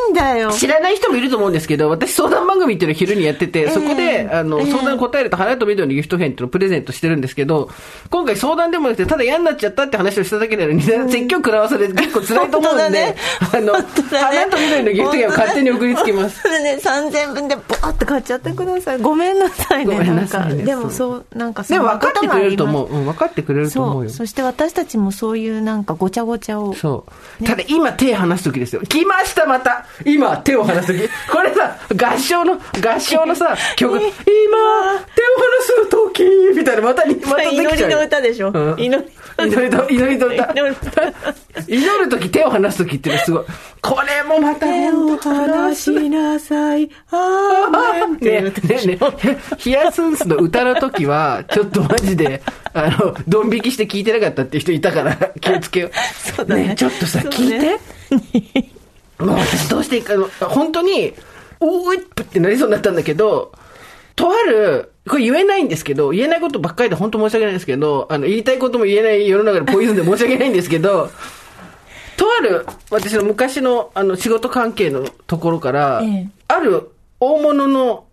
[SPEAKER 2] いんだよ。
[SPEAKER 3] 知らない人もいると思うんですけど、私相談番組っていうのを昼にやってて、そこで、あの、相談に答えると花と緑のギフト券っていうのをプレゼントしてるんですけど、今回相談でもなくて、ただ嫌になっちゃったって話をしただけなのに、説教食らわされて結構辛いと思うんで、あの、花と緑のギフト券を勝手に送りつけます。
[SPEAKER 2] それね、3000分でボーって買っちゃってください。ごめんなさいね。
[SPEAKER 3] ごめんなさい
[SPEAKER 2] でもそう、なんかそ
[SPEAKER 3] でも分かってくれると思う。うん、分かってくれると思
[SPEAKER 2] う。
[SPEAKER 3] よ。
[SPEAKER 2] そして私たちもそういうなんかごちゃごちゃを。
[SPEAKER 3] そう。ただ今手離す時ですよ。来ましたまた今手を離す時。これさ、合唱の、合唱のさ、曲、今手を離す時みたいな、また、またできちゃうよ。
[SPEAKER 2] 祈りの歌でしょ？
[SPEAKER 3] うん
[SPEAKER 2] 祈り
[SPEAKER 3] 祈りと、祈りと歌。
[SPEAKER 2] 祈りと歌
[SPEAKER 3] 祈る時手を離す時ってすごい。これもまた
[SPEAKER 2] 手を離しなさい。あーめんって
[SPEAKER 3] ねねねヒヤスンスの歌の時は、ちょっとマジで、あの、ドン引きして聞いてなかったって人いたから、気をつけよう。
[SPEAKER 2] そうだね。
[SPEAKER 3] ちょっとさ、聞いて。もう私どうしていいか、本当に、おーいっぷってなりそうになったんだけど、とある、これ言えないんですけど、言えないことばっかりで本当申し訳ないんですけど、あの、言いたいことも言えない世の中でポイズンで申し訳ないんですけど、とある、私の昔の、あの、仕事関係のところから、
[SPEAKER 2] ええ。
[SPEAKER 3] ある大物の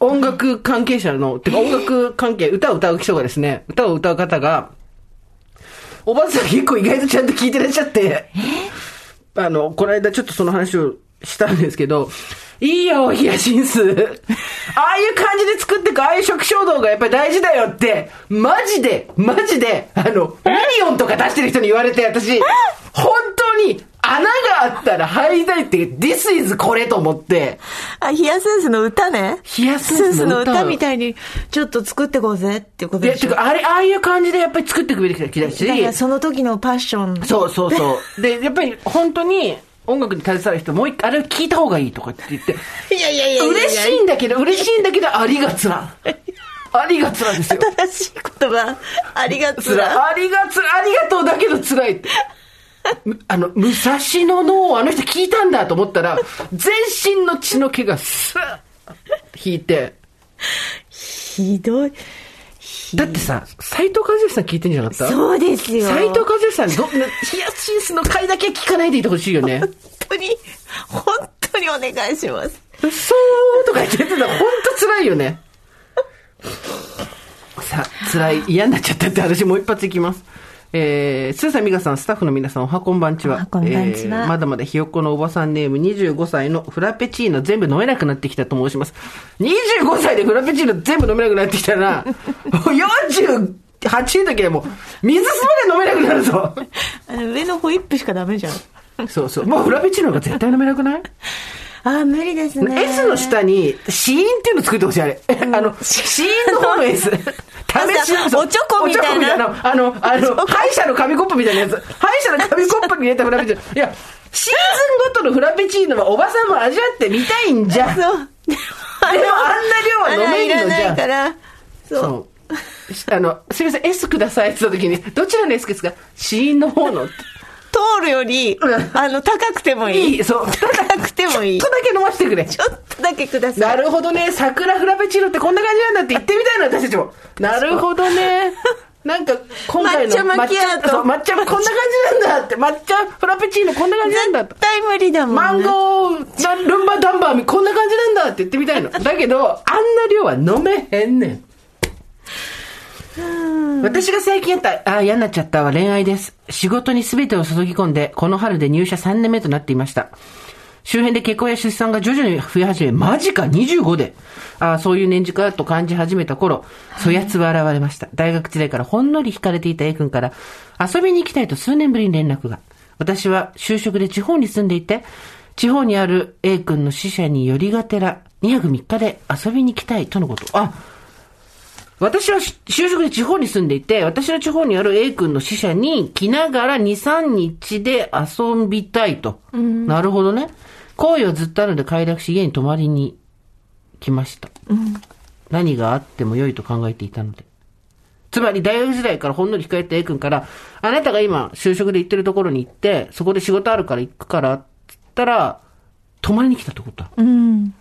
[SPEAKER 3] 音楽関係者の、てか音楽関係、歌を歌う人がですね、歌を歌う方が、おばあさん結構意外とちゃんと聞いてらっしゃって、あの、この間ちょっとその話をしたんですけど、いいよ、ヒヤシンス。ああいう感じで作ってく、ああいう食衝動がやっぱり大事だよって、マジで、マジで、あの、ミリオンとか出してる人に言われて、私、本当に穴があったら入りたいって、This is これと思って、
[SPEAKER 2] あ、ヒヤスンスの歌ね。
[SPEAKER 3] ヒヤスン
[SPEAKER 2] スの
[SPEAKER 3] スの歌
[SPEAKER 2] 歌みたいに、ちょっと作ってこうぜっていうこと
[SPEAKER 3] いや、
[SPEAKER 2] でしてょ。
[SPEAKER 3] か、あれ、ああいう感じでやっぱり作っていくべきだし、
[SPEAKER 2] だからその時のパッション。
[SPEAKER 3] そうそうそう。で、やっぱり本当に音楽に携わる人、もう一回、あれを聞いた方がいいとかって言って、
[SPEAKER 2] いやいやいやいや
[SPEAKER 3] 嬉しいんだけど、嬉しいんだけど、ありがつら。ありがつらですよ。
[SPEAKER 2] 新しい言葉、ありがと
[SPEAKER 3] つら。ありがつら、ありがとうだけど辛いって。む あの、武蔵野のをあの人聞いたんだと思ったら、全身の血の毛がスーッ引いて、
[SPEAKER 2] ひどい。ひ
[SPEAKER 3] だってさ、斎藤和義さん聞いてんじゃなかった？
[SPEAKER 2] そうですよ。
[SPEAKER 3] 斎藤和義さん、ど、ヒヤシンスの回だけ聞かないでいてほしいよね。
[SPEAKER 2] 本当に、本当にお願いします。
[SPEAKER 3] そうとか言ってたら本当辛いよね。さあ、辛い、嫌になっちゃったって話もう一発いきます。えー、スーさん、ミカさん、スタッフの皆さん、おはこんばんちは。
[SPEAKER 2] こんばんちは
[SPEAKER 3] えーまだまだひよっこのおばさんネーム25歳のフラペチーノ全部飲めなくなってきたと申します。25歳でフラペチーノ全部飲めなくなってきたら、もう48の時はもう、水すまで飲めなくなるぞ。
[SPEAKER 2] あの、上のホイップしかダメじゃん。
[SPEAKER 3] そうそう。もうフラペチーノが絶対飲めなくない？
[SPEAKER 2] ああ、無理ですね。
[SPEAKER 3] S の下に、死因っていうの作ってほしい、あれ。あの、死因の方の S。試し
[SPEAKER 2] おちょこみたいな
[SPEAKER 3] おちょこみたいな。あの、あの、歯医者の紙コップみたいなやつ。歯医者の紙コップに入れたフラペチーノ。いや、シーズンごとのフラペチーノはおばさんも味わってみたいんじゃ
[SPEAKER 2] そう。でも
[SPEAKER 3] あんな量は飲めるのじゃ
[SPEAKER 2] いから。そう。
[SPEAKER 3] そう。あの、すみません、S くださいって言った時に、どちらの S ですか？死因の方のって。
[SPEAKER 2] 通るより、あの、高くてもいい。
[SPEAKER 3] いい、そう。
[SPEAKER 2] 高くてもいい。
[SPEAKER 3] ちょっとだけ飲ませてくれ。
[SPEAKER 2] ちょっとだけください。
[SPEAKER 3] なるほどね。桜フラペチーノってこんな感じなんだって言ってみたいの、私たちも。なるほどね。なんか、今回の
[SPEAKER 2] 抹茶マキアート
[SPEAKER 3] 抹茶こんな感じなんだって。抹茶フラペチーノこんな感じなんだって
[SPEAKER 2] 絶。対無理だもん、ね。
[SPEAKER 3] マンゴー、なルンバダンバーこんな感じなんだって言ってみたいの。だけど、あんな量は飲めへんねん。私が最近やった、ああ、嫌になっちゃったは恋愛です。仕事に全てを注ぎ込んで、この春で入社3年目となっていました。周辺で結婚や出産が徐々に増え始め、マジか ?25 で。ああ、そういう年次かと感じ始めた頃、そやつは現れました。大学時代からほんのり惹かれていた A 君から、遊びに行きたいと数年ぶりに連絡が。私は就職で地方に住んでいて、地方にある A 君の支社に寄りがてら、2泊3日で遊びに行きたいとのこと。あ、私はし就職で地方に住んでいて、私の地方にある A 君の支社に来ながら2、3日で遊びたいと。なるほどね。好意はずっとあるので快諾し家に泊まりに来ました。何があっても良いと考えていたので。つまり大学時代からほんのり控えた A 君から、あなたが今就職で行ってるところに行って、そこで仕事あるから行くからって言ったら、泊まりに来たってことだ。
[SPEAKER 2] うん。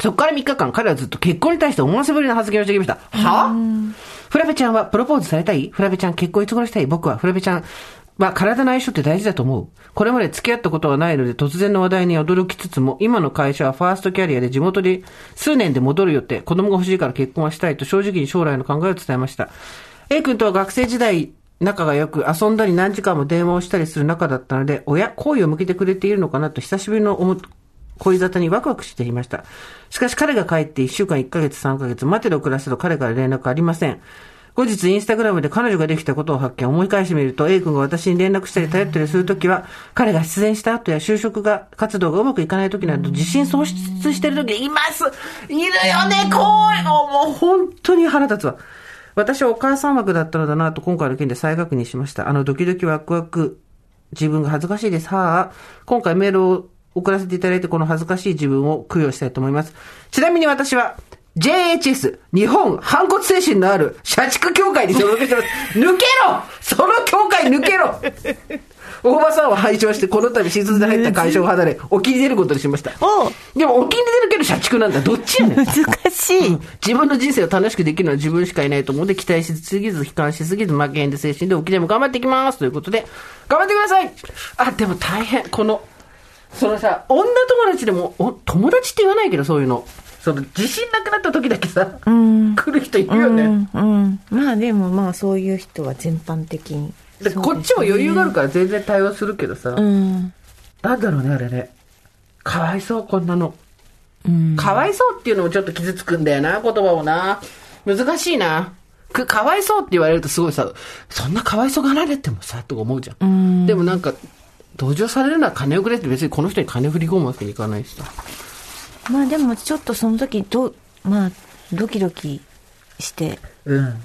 [SPEAKER 3] そこから3日間、彼はずっと結婚に対して思わせぶりな発言をしてきました。は？ぁフラペちゃんはプロポーズされたい？フラペちゃん結婚いつ頃したい？僕はフラペちゃんは体の相性って大事だと思う。これまで付き合ったことはないので突然の話題に驚きつつも、今の会社はファーストキャリアで地元で数年で戻る予定、子供が欲しいから結婚はしたいと正直に将来の考えを伝えました。A 君とは学生時代、仲が良く遊んだり何時間も電話をしたりする仲だったので、親、好意を向けてくれているのかなと久しぶりの思恋沙汰にワクワクしていました。しかし彼が帰って1週間1ヶ月3ヶ月待てど暮らせど彼から連絡ありません。後日インスタグラムで彼女ができたことを発見、思い返してみると A 君が私に連絡したり頼ったりするときは、彼が出演した後や就職が、活動がうまくいかないときなど自信喪失してるときいますいるよねこうもう本当に腹立つわ。私はお母さん枠だったのだなと今回の件で再確認しました。あのドキドキワクワク、自分が恥ずかしいです。はあ。今回メールを送らせていただいて、この恥ずかしい自分を供養したいと思います。ちなみに私は、JHS、日本反骨精神のある社畜協会に所属してます。抜けろその協会抜けろ大場さんは拝聴して、この度新卒で入った会社を離れ、沖に出ることにしました。でも沖に出るけど社畜なんだ。どっちやねん。
[SPEAKER 2] 難しい。
[SPEAKER 3] 自分の人生を楽しくできるのは自分しかいないと思うので、期待しすぎず、悲観しすぎず、負けへんで精神で沖でも頑張っていきます。ということで、頑張ってくださいあ、でも大変。この、そのさ、女友達でも、お友達って言わないけど、そういうの。その、自信なくなった時だけさ、
[SPEAKER 2] うん。
[SPEAKER 3] 来る人いるよね。
[SPEAKER 2] うん、うん。まあでもまあそういう人は全般的に。
[SPEAKER 3] でこっちも余裕があるから全然対応するけどさ、
[SPEAKER 2] うん。
[SPEAKER 3] なんだろうね、あれね。かわいそう、こんなの。
[SPEAKER 2] うん。
[SPEAKER 3] かわいそうっていうのもちょっと傷つくんだよな、言葉をな。難しいな。く、かわいそうって言われるとすごいさ、そんなかわいそうがられてもさ、とか思うじゃん。
[SPEAKER 2] うん
[SPEAKER 3] でもなんか、同情されるのは金をくれって別にこの人に金振り込むわけにいかないしさ。
[SPEAKER 2] まあでもちょっとその時どまあドキドキして
[SPEAKER 3] うん。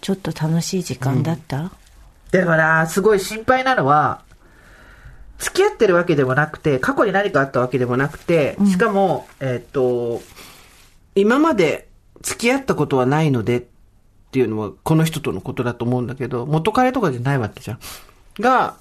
[SPEAKER 2] ちょっと楽しい時間だった、
[SPEAKER 3] だから、すごい心配なのは、付き合ってるわけでもなくて、過去に何かあったわけでもなくて、しかも、えっ、と、今まで付き合ったことはないのでっていうのは、この人とのことだと思うんだけど、元彼とかじゃないわけじゃん。が、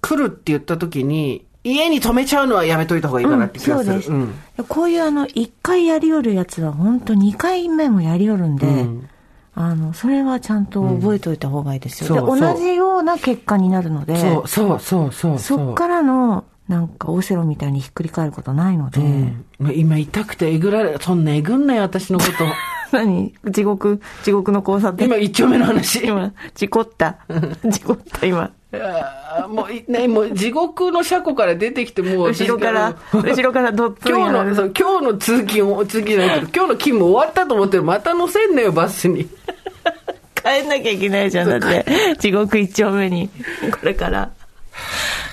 [SPEAKER 3] 来るって言った時に、家に止めちゃうのはやめといた方がいいかなって気がする。
[SPEAKER 2] そうです、
[SPEAKER 3] ん。
[SPEAKER 2] こういうあの1回やりよるやつは本当2回目もやりよるんで、
[SPEAKER 3] うん。
[SPEAKER 2] あのそれはちゃんと覚えておいた方がいいですよ、で
[SPEAKER 3] うん。そうそう。
[SPEAKER 2] 同じような結果になるので
[SPEAKER 3] そう、そう、そう、そう。
[SPEAKER 2] そっからのなんかオセロみたいにひっくり返ることないので、
[SPEAKER 3] うん。今痛くてえぐられ、そんなえぐんなよ、私のこと。
[SPEAKER 2] 何？地獄地獄の交差点。
[SPEAKER 3] 今一丁目の話。
[SPEAKER 2] 今事故った。事故った今
[SPEAKER 3] いやーもうい、ね、もう地獄の車庫から出てきて、もう私
[SPEAKER 2] 後ろから後ろからどっつん
[SPEAKER 3] 今日の、そう今日の通勤を、通勤じゃないけど、今日の勤務終わったと思ってる。また乗せんなよ、バスに。
[SPEAKER 2] 帰んなきゃいけないじゃんだって地獄一丁目にこれから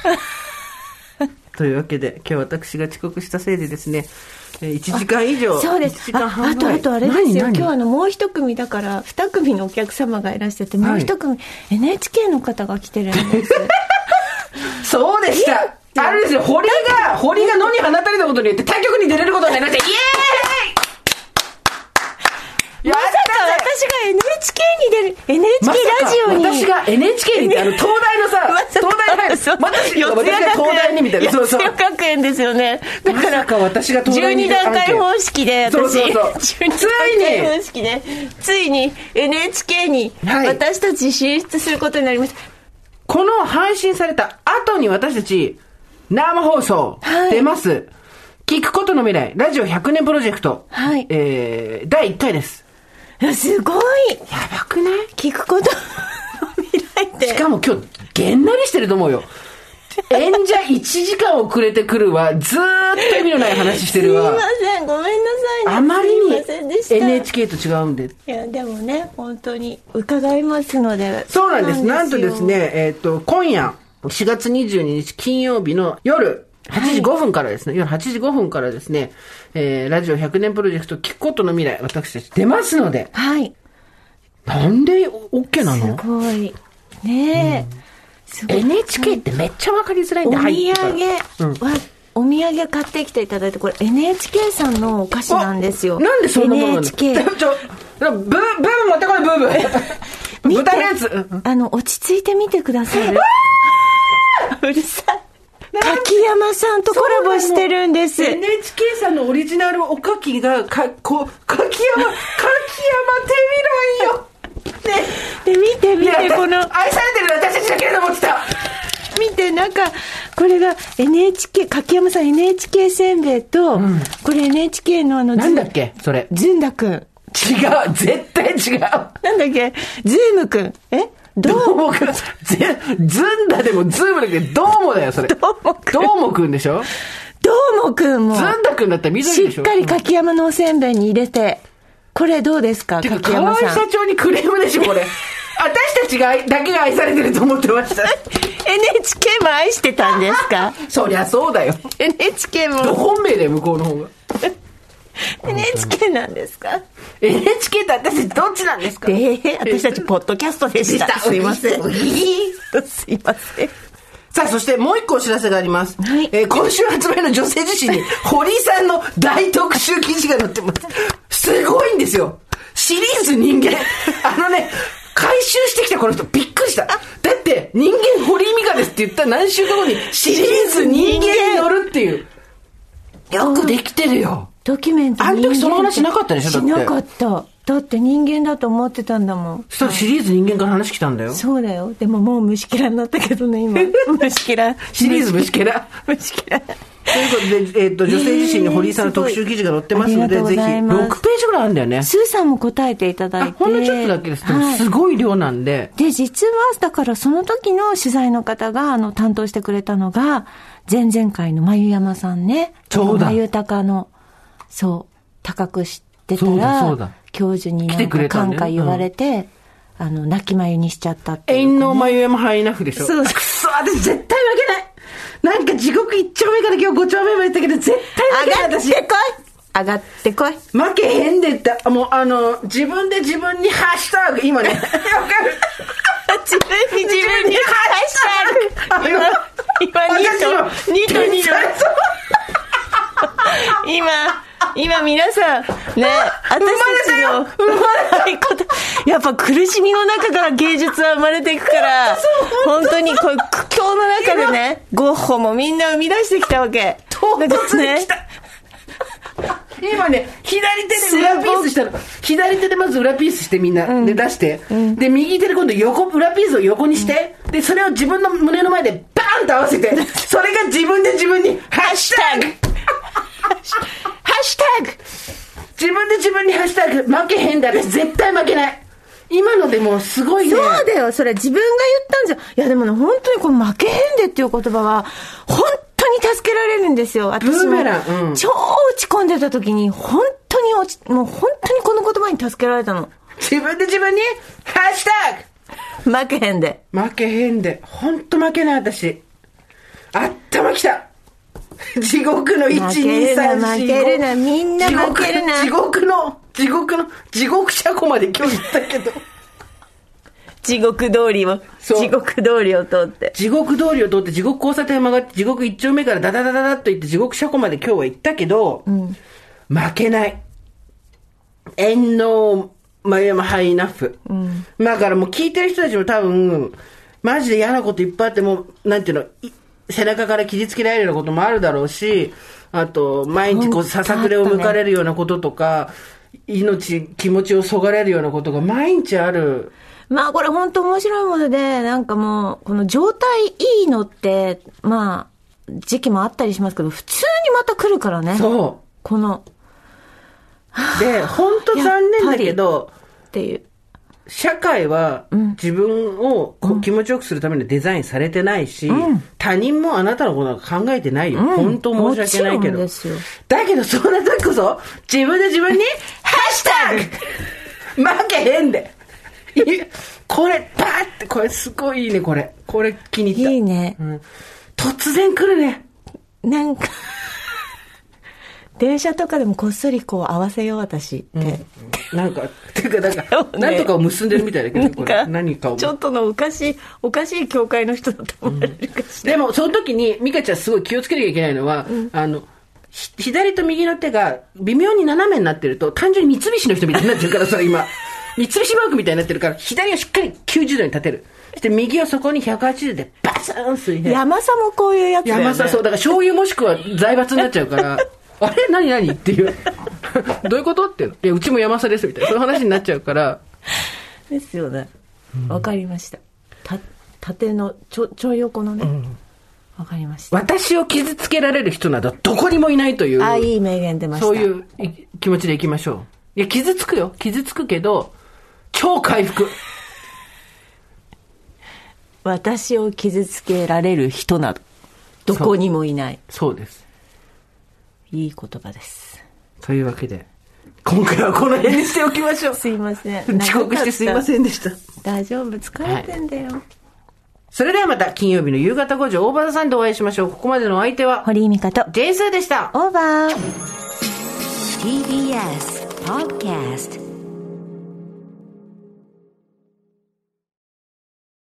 [SPEAKER 3] というわけで、今日私が遅刻したせいでですね、えー1時間以上？
[SPEAKER 2] そうです。
[SPEAKER 3] 1時間
[SPEAKER 2] ああとあとあれですよ。今日あのもう一組だから二組のお客様がいらっしゃってもう一組、NHK の方が来てるんです。
[SPEAKER 3] そうでした。あれですよ、堀が、堀が野に放たれたことによって他局に出れることになりました。イエーイ！や
[SPEAKER 2] まさが NHK に出る NHK ラジオに
[SPEAKER 3] 私が NHK に、あの、東大のさ東大に入る
[SPEAKER 2] そう。
[SPEAKER 3] 私が東大にみたいな。そうそう。
[SPEAKER 2] 学園ですよね。だから、
[SPEAKER 3] ま私が東大に
[SPEAKER 2] 12段階方式で、私、
[SPEAKER 3] そうそうそう
[SPEAKER 2] 12段階方式で、ついに NHK に
[SPEAKER 3] はい
[SPEAKER 2] 私たち進出することになりました。
[SPEAKER 3] この配信された後に私たち、生放送
[SPEAKER 2] はい
[SPEAKER 3] 出ます。聞くことの未来、ラジオ100年プロジェクト。
[SPEAKER 2] はい
[SPEAKER 3] えー、第1回です。
[SPEAKER 2] すごい
[SPEAKER 3] やばくない？
[SPEAKER 2] 聞くことの未来って。
[SPEAKER 3] しかも今日、げんなりしてると思うよ。演者1時間遅れてくるわ。ずーっと意味のない話してるわ。
[SPEAKER 2] すいません、ごめんなさいね。
[SPEAKER 3] あまり。に NHK と違うんで。
[SPEAKER 2] いや、でもね、本当に伺いますので。
[SPEAKER 3] そうなんです。なんと
[SPEAKER 2] よ
[SPEAKER 3] です。ね、えっ、と、今夜、4月22日金曜日の夜、8時5分からですね、夜8時5分からですね、えー、ラジオ100年プロジェクト聞くことの未来、私たち出ますので、
[SPEAKER 2] はい。
[SPEAKER 3] なんで OK な
[SPEAKER 2] す
[SPEAKER 3] の
[SPEAKER 2] ごい。ねえ。すごい
[SPEAKER 3] ?NHK ってめっちゃわかりづらいん
[SPEAKER 2] お
[SPEAKER 3] で、
[SPEAKER 2] 土
[SPEAKER 3] 入ってから
[SPEAKER 2] 産は、お土産買ってきていただいて、これ NHK さんのお菓子なんですよ。
[SPEAKER 3] あなんでそんなものなの
[SPEAKER 2] ？NHK。
[SPEAKER 3] ちょ、ブー、ブー持ってこい、ブーブー。豚のやつ。うん
[SPEAKER 2] あの、落ち着いて見てくださる。うるさい。柿山さんとコラボしてるんです。
[SPEAKER 3] NHK さんのオリジナルおかきが、か、こう、柿山、柿山手見ろんよ。ね。
[SPEAKER 2] で、見て見て、この、
[SPEAKER 3] 愛されてる私たちだけだと思ってた。
[SPEAKER 2] 見て、なんか、これが NHK、柿山さん NHK せんべいと、これ NHK のあの、
[SPEAKER 3] なんだっけ？それ。
[SPEAKER 2] ずんだくん。
[SPEAKER 3] 違う。絶対違う。
[SPEAKER 2] なんだっけ？ズームくん。え？ど
[SPEAKER 3] ど
[SPEAKER 2] う
[SPEAKER 3] うもくん。ぜずんだでもズームだけど、どうもだよ、それ。
[SPEAKER 2] どうもくん
[SPEAKER 3] どうもくんでしょ？
[SPEAKER 2] どうもくんも
[SPEAKER 3] ず、んだくんだったら緑でしょ？
[SPEAKER 2] しっかり柿山のおせんべいに入れて、これどうですか
[SPEAKER 3] てか、
[SPEAKER 2] 柿
[SPEAKER 3] 河合
[SPEAKER 2] 山さん。
[SPEAKER 3] 社長にクレームでしょ、これ。私たちが愛、だけが愛されてると思ってました。
[SPEAKER 2] NHK も愛してたんですか
[SPEAKER 3] そりゃそうだよ。
[SPEAKER 2] ?NHK
[SPEAKER 3] ど
[SPEAKER 2] も
[SPEAKER 3] 本命だよ、向こうの方が。
[SPEAKER 2] NHK なんですか
[SPEAKER 3] ？NHK って私たちどっちなんですか？
[SPEAKER 2] ええ私たちポッドキャストでした。
[SPEAKER 3] でした
[SPEAKER 2] すいません。すいません。
[SPEAKER 3] さあ、そしてもう一個お知らせがあります。
[SPEAKER 2] はい
[SPEAKER 3] えー今週発売の女性自身に、堀井さんの大特集記事が載ってます。すごいんですよ。シリーズ人間。あのね、回収してきたこの人びっくりした。だって、人間堀井美香ですって言った何週間後に、シリーズ人間に乗るっていう。よくできてるよ。
[SPEAKER 2] ドキュメント
[SPEAKER 3] あの時その話なかったでしょ？だって
[SPEAKER 2] しなかった。だって人間だと思ってたんだもん。
[SPEAKER 3] そしたらシリーズ人間から話来たんだよ。
[SPEAKER 2] そうだよ。でももう虫キラになったけどね、今。虫キラ。
[SPEAKER 3] シリーズ虫けら。
[SPEAKER 2] 虫キラ。
[SPEAKER 3] ということで、えっ、と、女性自身に堀井さんの特集記事が載ってますので、ぜひ、
[SPEAKER 2] ありがとうございます
[SPEAKER 3] 6ページぐらいあるんだよね。
[SPEAKER 2] スーさんも答えていただいて。
[SPEAKER 3] あほんのちょっとだけです。でも
[SPEAKER 2] はい
[SPEAKER 3] すごい量なんで。
[SPEAKER 2] で、実は、だからその時の取材の方が、あの、担当してくれたのが、前々回の眉山さんね。
[SPEAKER 3] そうだ
[SPEAKER 2] 眉高の、そう、高く知ってたら、教授になんか感化言われて、あの、泣き眉にしちゃったっていう
[SPEAKER 3] 遠の眉山ハイナフでしょ。
[SPEAKER 2] そう。
[SPEAKER 3] くそ、私絶対負けない。なんか地獄1丁目から今日5丁目まで行ったけど、絶対負けない私。
[SPEAKER 2] 上がってこい。上がってこい
[SPEAKER 3] 負けへんでって、あもうあの、自分で自分にハッシュタグ、今ね、わかる
[SPEAKER 2] 自分に自分に
[SPEAKER 3] あの
[SPEAKER 2] 今、今2と、2と2の。今、今皆さん、ね、私たちの、生まないこと、やっぱ苦しみの中から芸術は生まれていくから、本当にこう苦境の中でね、ゴッホもみんな生み出してきたわけ。
[SPEAKER 3] 唐突に来た。今ね、左手で裏ピースしたの。左手でまず裏ピースしてみんな、で出して、で、右手で今度横、裏ピースを横にして、で、それを自分の胸の前でバーンと合わせて、それが自分で自分に、ハッシュタグ。ハッシュタグ自分で自分にハッシュタグ、負けへんだ、私絶対負けない。今のでもうすごいね。
[SPEAKER 2] そうだよ、それ自分が言ったんじゃん。いやでもね、本当にこの負けへんでっていう言葉は、本当に助けられるんですよ。私も。超落ち込んでた時に、本当に落ち、もう本当にこの言葉に助けられたの。
[SPEAKER 3] 自分で自分に、ハッシュタグ
[SPEAKER 2] 負けへんで。
[SPEAKER 3] 負けへんで。ほんと負けない、私。あったまきた。地獄の1、
[SPEAKER 2] 負け
[SPEAKER 3] 2、
[SPEAKER 2] るな
[SPEAKER 3] 3、4、
[SPEAKER 2] 負けるなみんな負けるな
[SPEAKER 3] 地獄の、地獄の、地獄車庫まで今日行ったけど。
[SPEAKER 2] 地獄通りを、地獄通りを通って。
[SPEAKER 3] 地獄通りを通って、地獄交差点を曲がって、地獄一丁目からダダダダダッと行って、地獄車庫まで今日は行ったけど、負けない。遠納、眉山ハイナッフ。だからもう聞いてる人たちも多分、マジで嫌なこといっぱいあっても、なんていうの、い背中から傷つけられるようなこともあるだろうし、あと、毎日こう、ささくれを向かれるようなこととか、命、気持ちをそがれるようなことが毎日ある。
[SPEAKER 2] まあこれ本当面白いもので、なんかもう、この状態いいのって、まあ、時期もあったりしますけど、普通にまた来るからね。
[SPEAKER 3] そ
[SPEAKER 2] この、
[SPEAKER 3] う。で、本当残念だけど、
[SPEAKER 2] っていう。
[SPEAKER 3] 社会は自分をこう気持ちよくするためにデザインされてないし、他人もあなたのことなんか考えてないよ。本当申し訳ないけど。だけど、そんな時こそ、自分で自分に、ハッシュタグ負けへんで。いこれ、パーって、これすごいいいね、これ。これ気に入った。
[SPEAKER 2] いいね
[SPEAKER 3] うん突然来るね。
[SPEAKER 2] なんか、電車とかでもこっそりこう合わせよう、私って。
[SPEAKER 3] なんか、ていうか、なんか、
[SPEAKER 2] でもね
[SPEAKER 3] なんとかを結んでるみたいだけど、これ何かを。
[SPEAKER 2] ちょっとのおかしい、おかしい教会の人だと思われるかしら。
[SPEAKER 3] でも、その時に、ミカちゃんすごい気をつけなきゃいけないのは、あの、ひ左と右の手が微妙に斜めになってると、単純に三菱の人みたいになってるからさ、今。三菱マークみたいになってるから、左をしっかり90度に立てる。そして右をそこに180度でバサーン水平。
[SPEAKER 2] 山さもこういうやつだよね。
[SPEAKER 3] 山さ、そう、だから醤油もしくは財閥になっちゃうから、あれ？何？何？っていう。どういうこと？っていうの。いや、うちも山さですみたいな。そういう話になっちゃうから、
[SPEAKER 2] ですよね。わかりました。た、縦の、ちょ、ちょい横のね。わかりました。
[SPEAKER 3] 私を傷つけられる人などどこにもいないという。
[SPEAKER 2] あ、いい名言出ました。
[SPEAKER 3] そういうい気持ちでいきましょう。いや、傷つくよ。傷つくけど、超回復。
[SPEAKER 2] 私を傷つけられる人など、どこにもいない。
[SPEAKER 3] そうです。
[SPEAKER 2] いい言葉です。
[SPEAKER 3] というわけで、今回はこの辺にしておきましょう。
[SPEAKER 2] すいません。
[SPEAKER 3] 遅刻してすいませ
[SPEAKER 2] ん。
[SPEAKER 3] んでした。
[SPEAKER 2] 大丈夫、疲れてんだよ。
[SPEAKER 3] それではまた金曜日の夕方5時、大場さんでお会いしましょう。ここまでのお相手は、
[SPEAKER 2] 堀井美香と、
[SPEAKER 3] ジェイスーでした。
[SPEAKER 2] オーバー。
[SPEAKER 1] TBS Podcast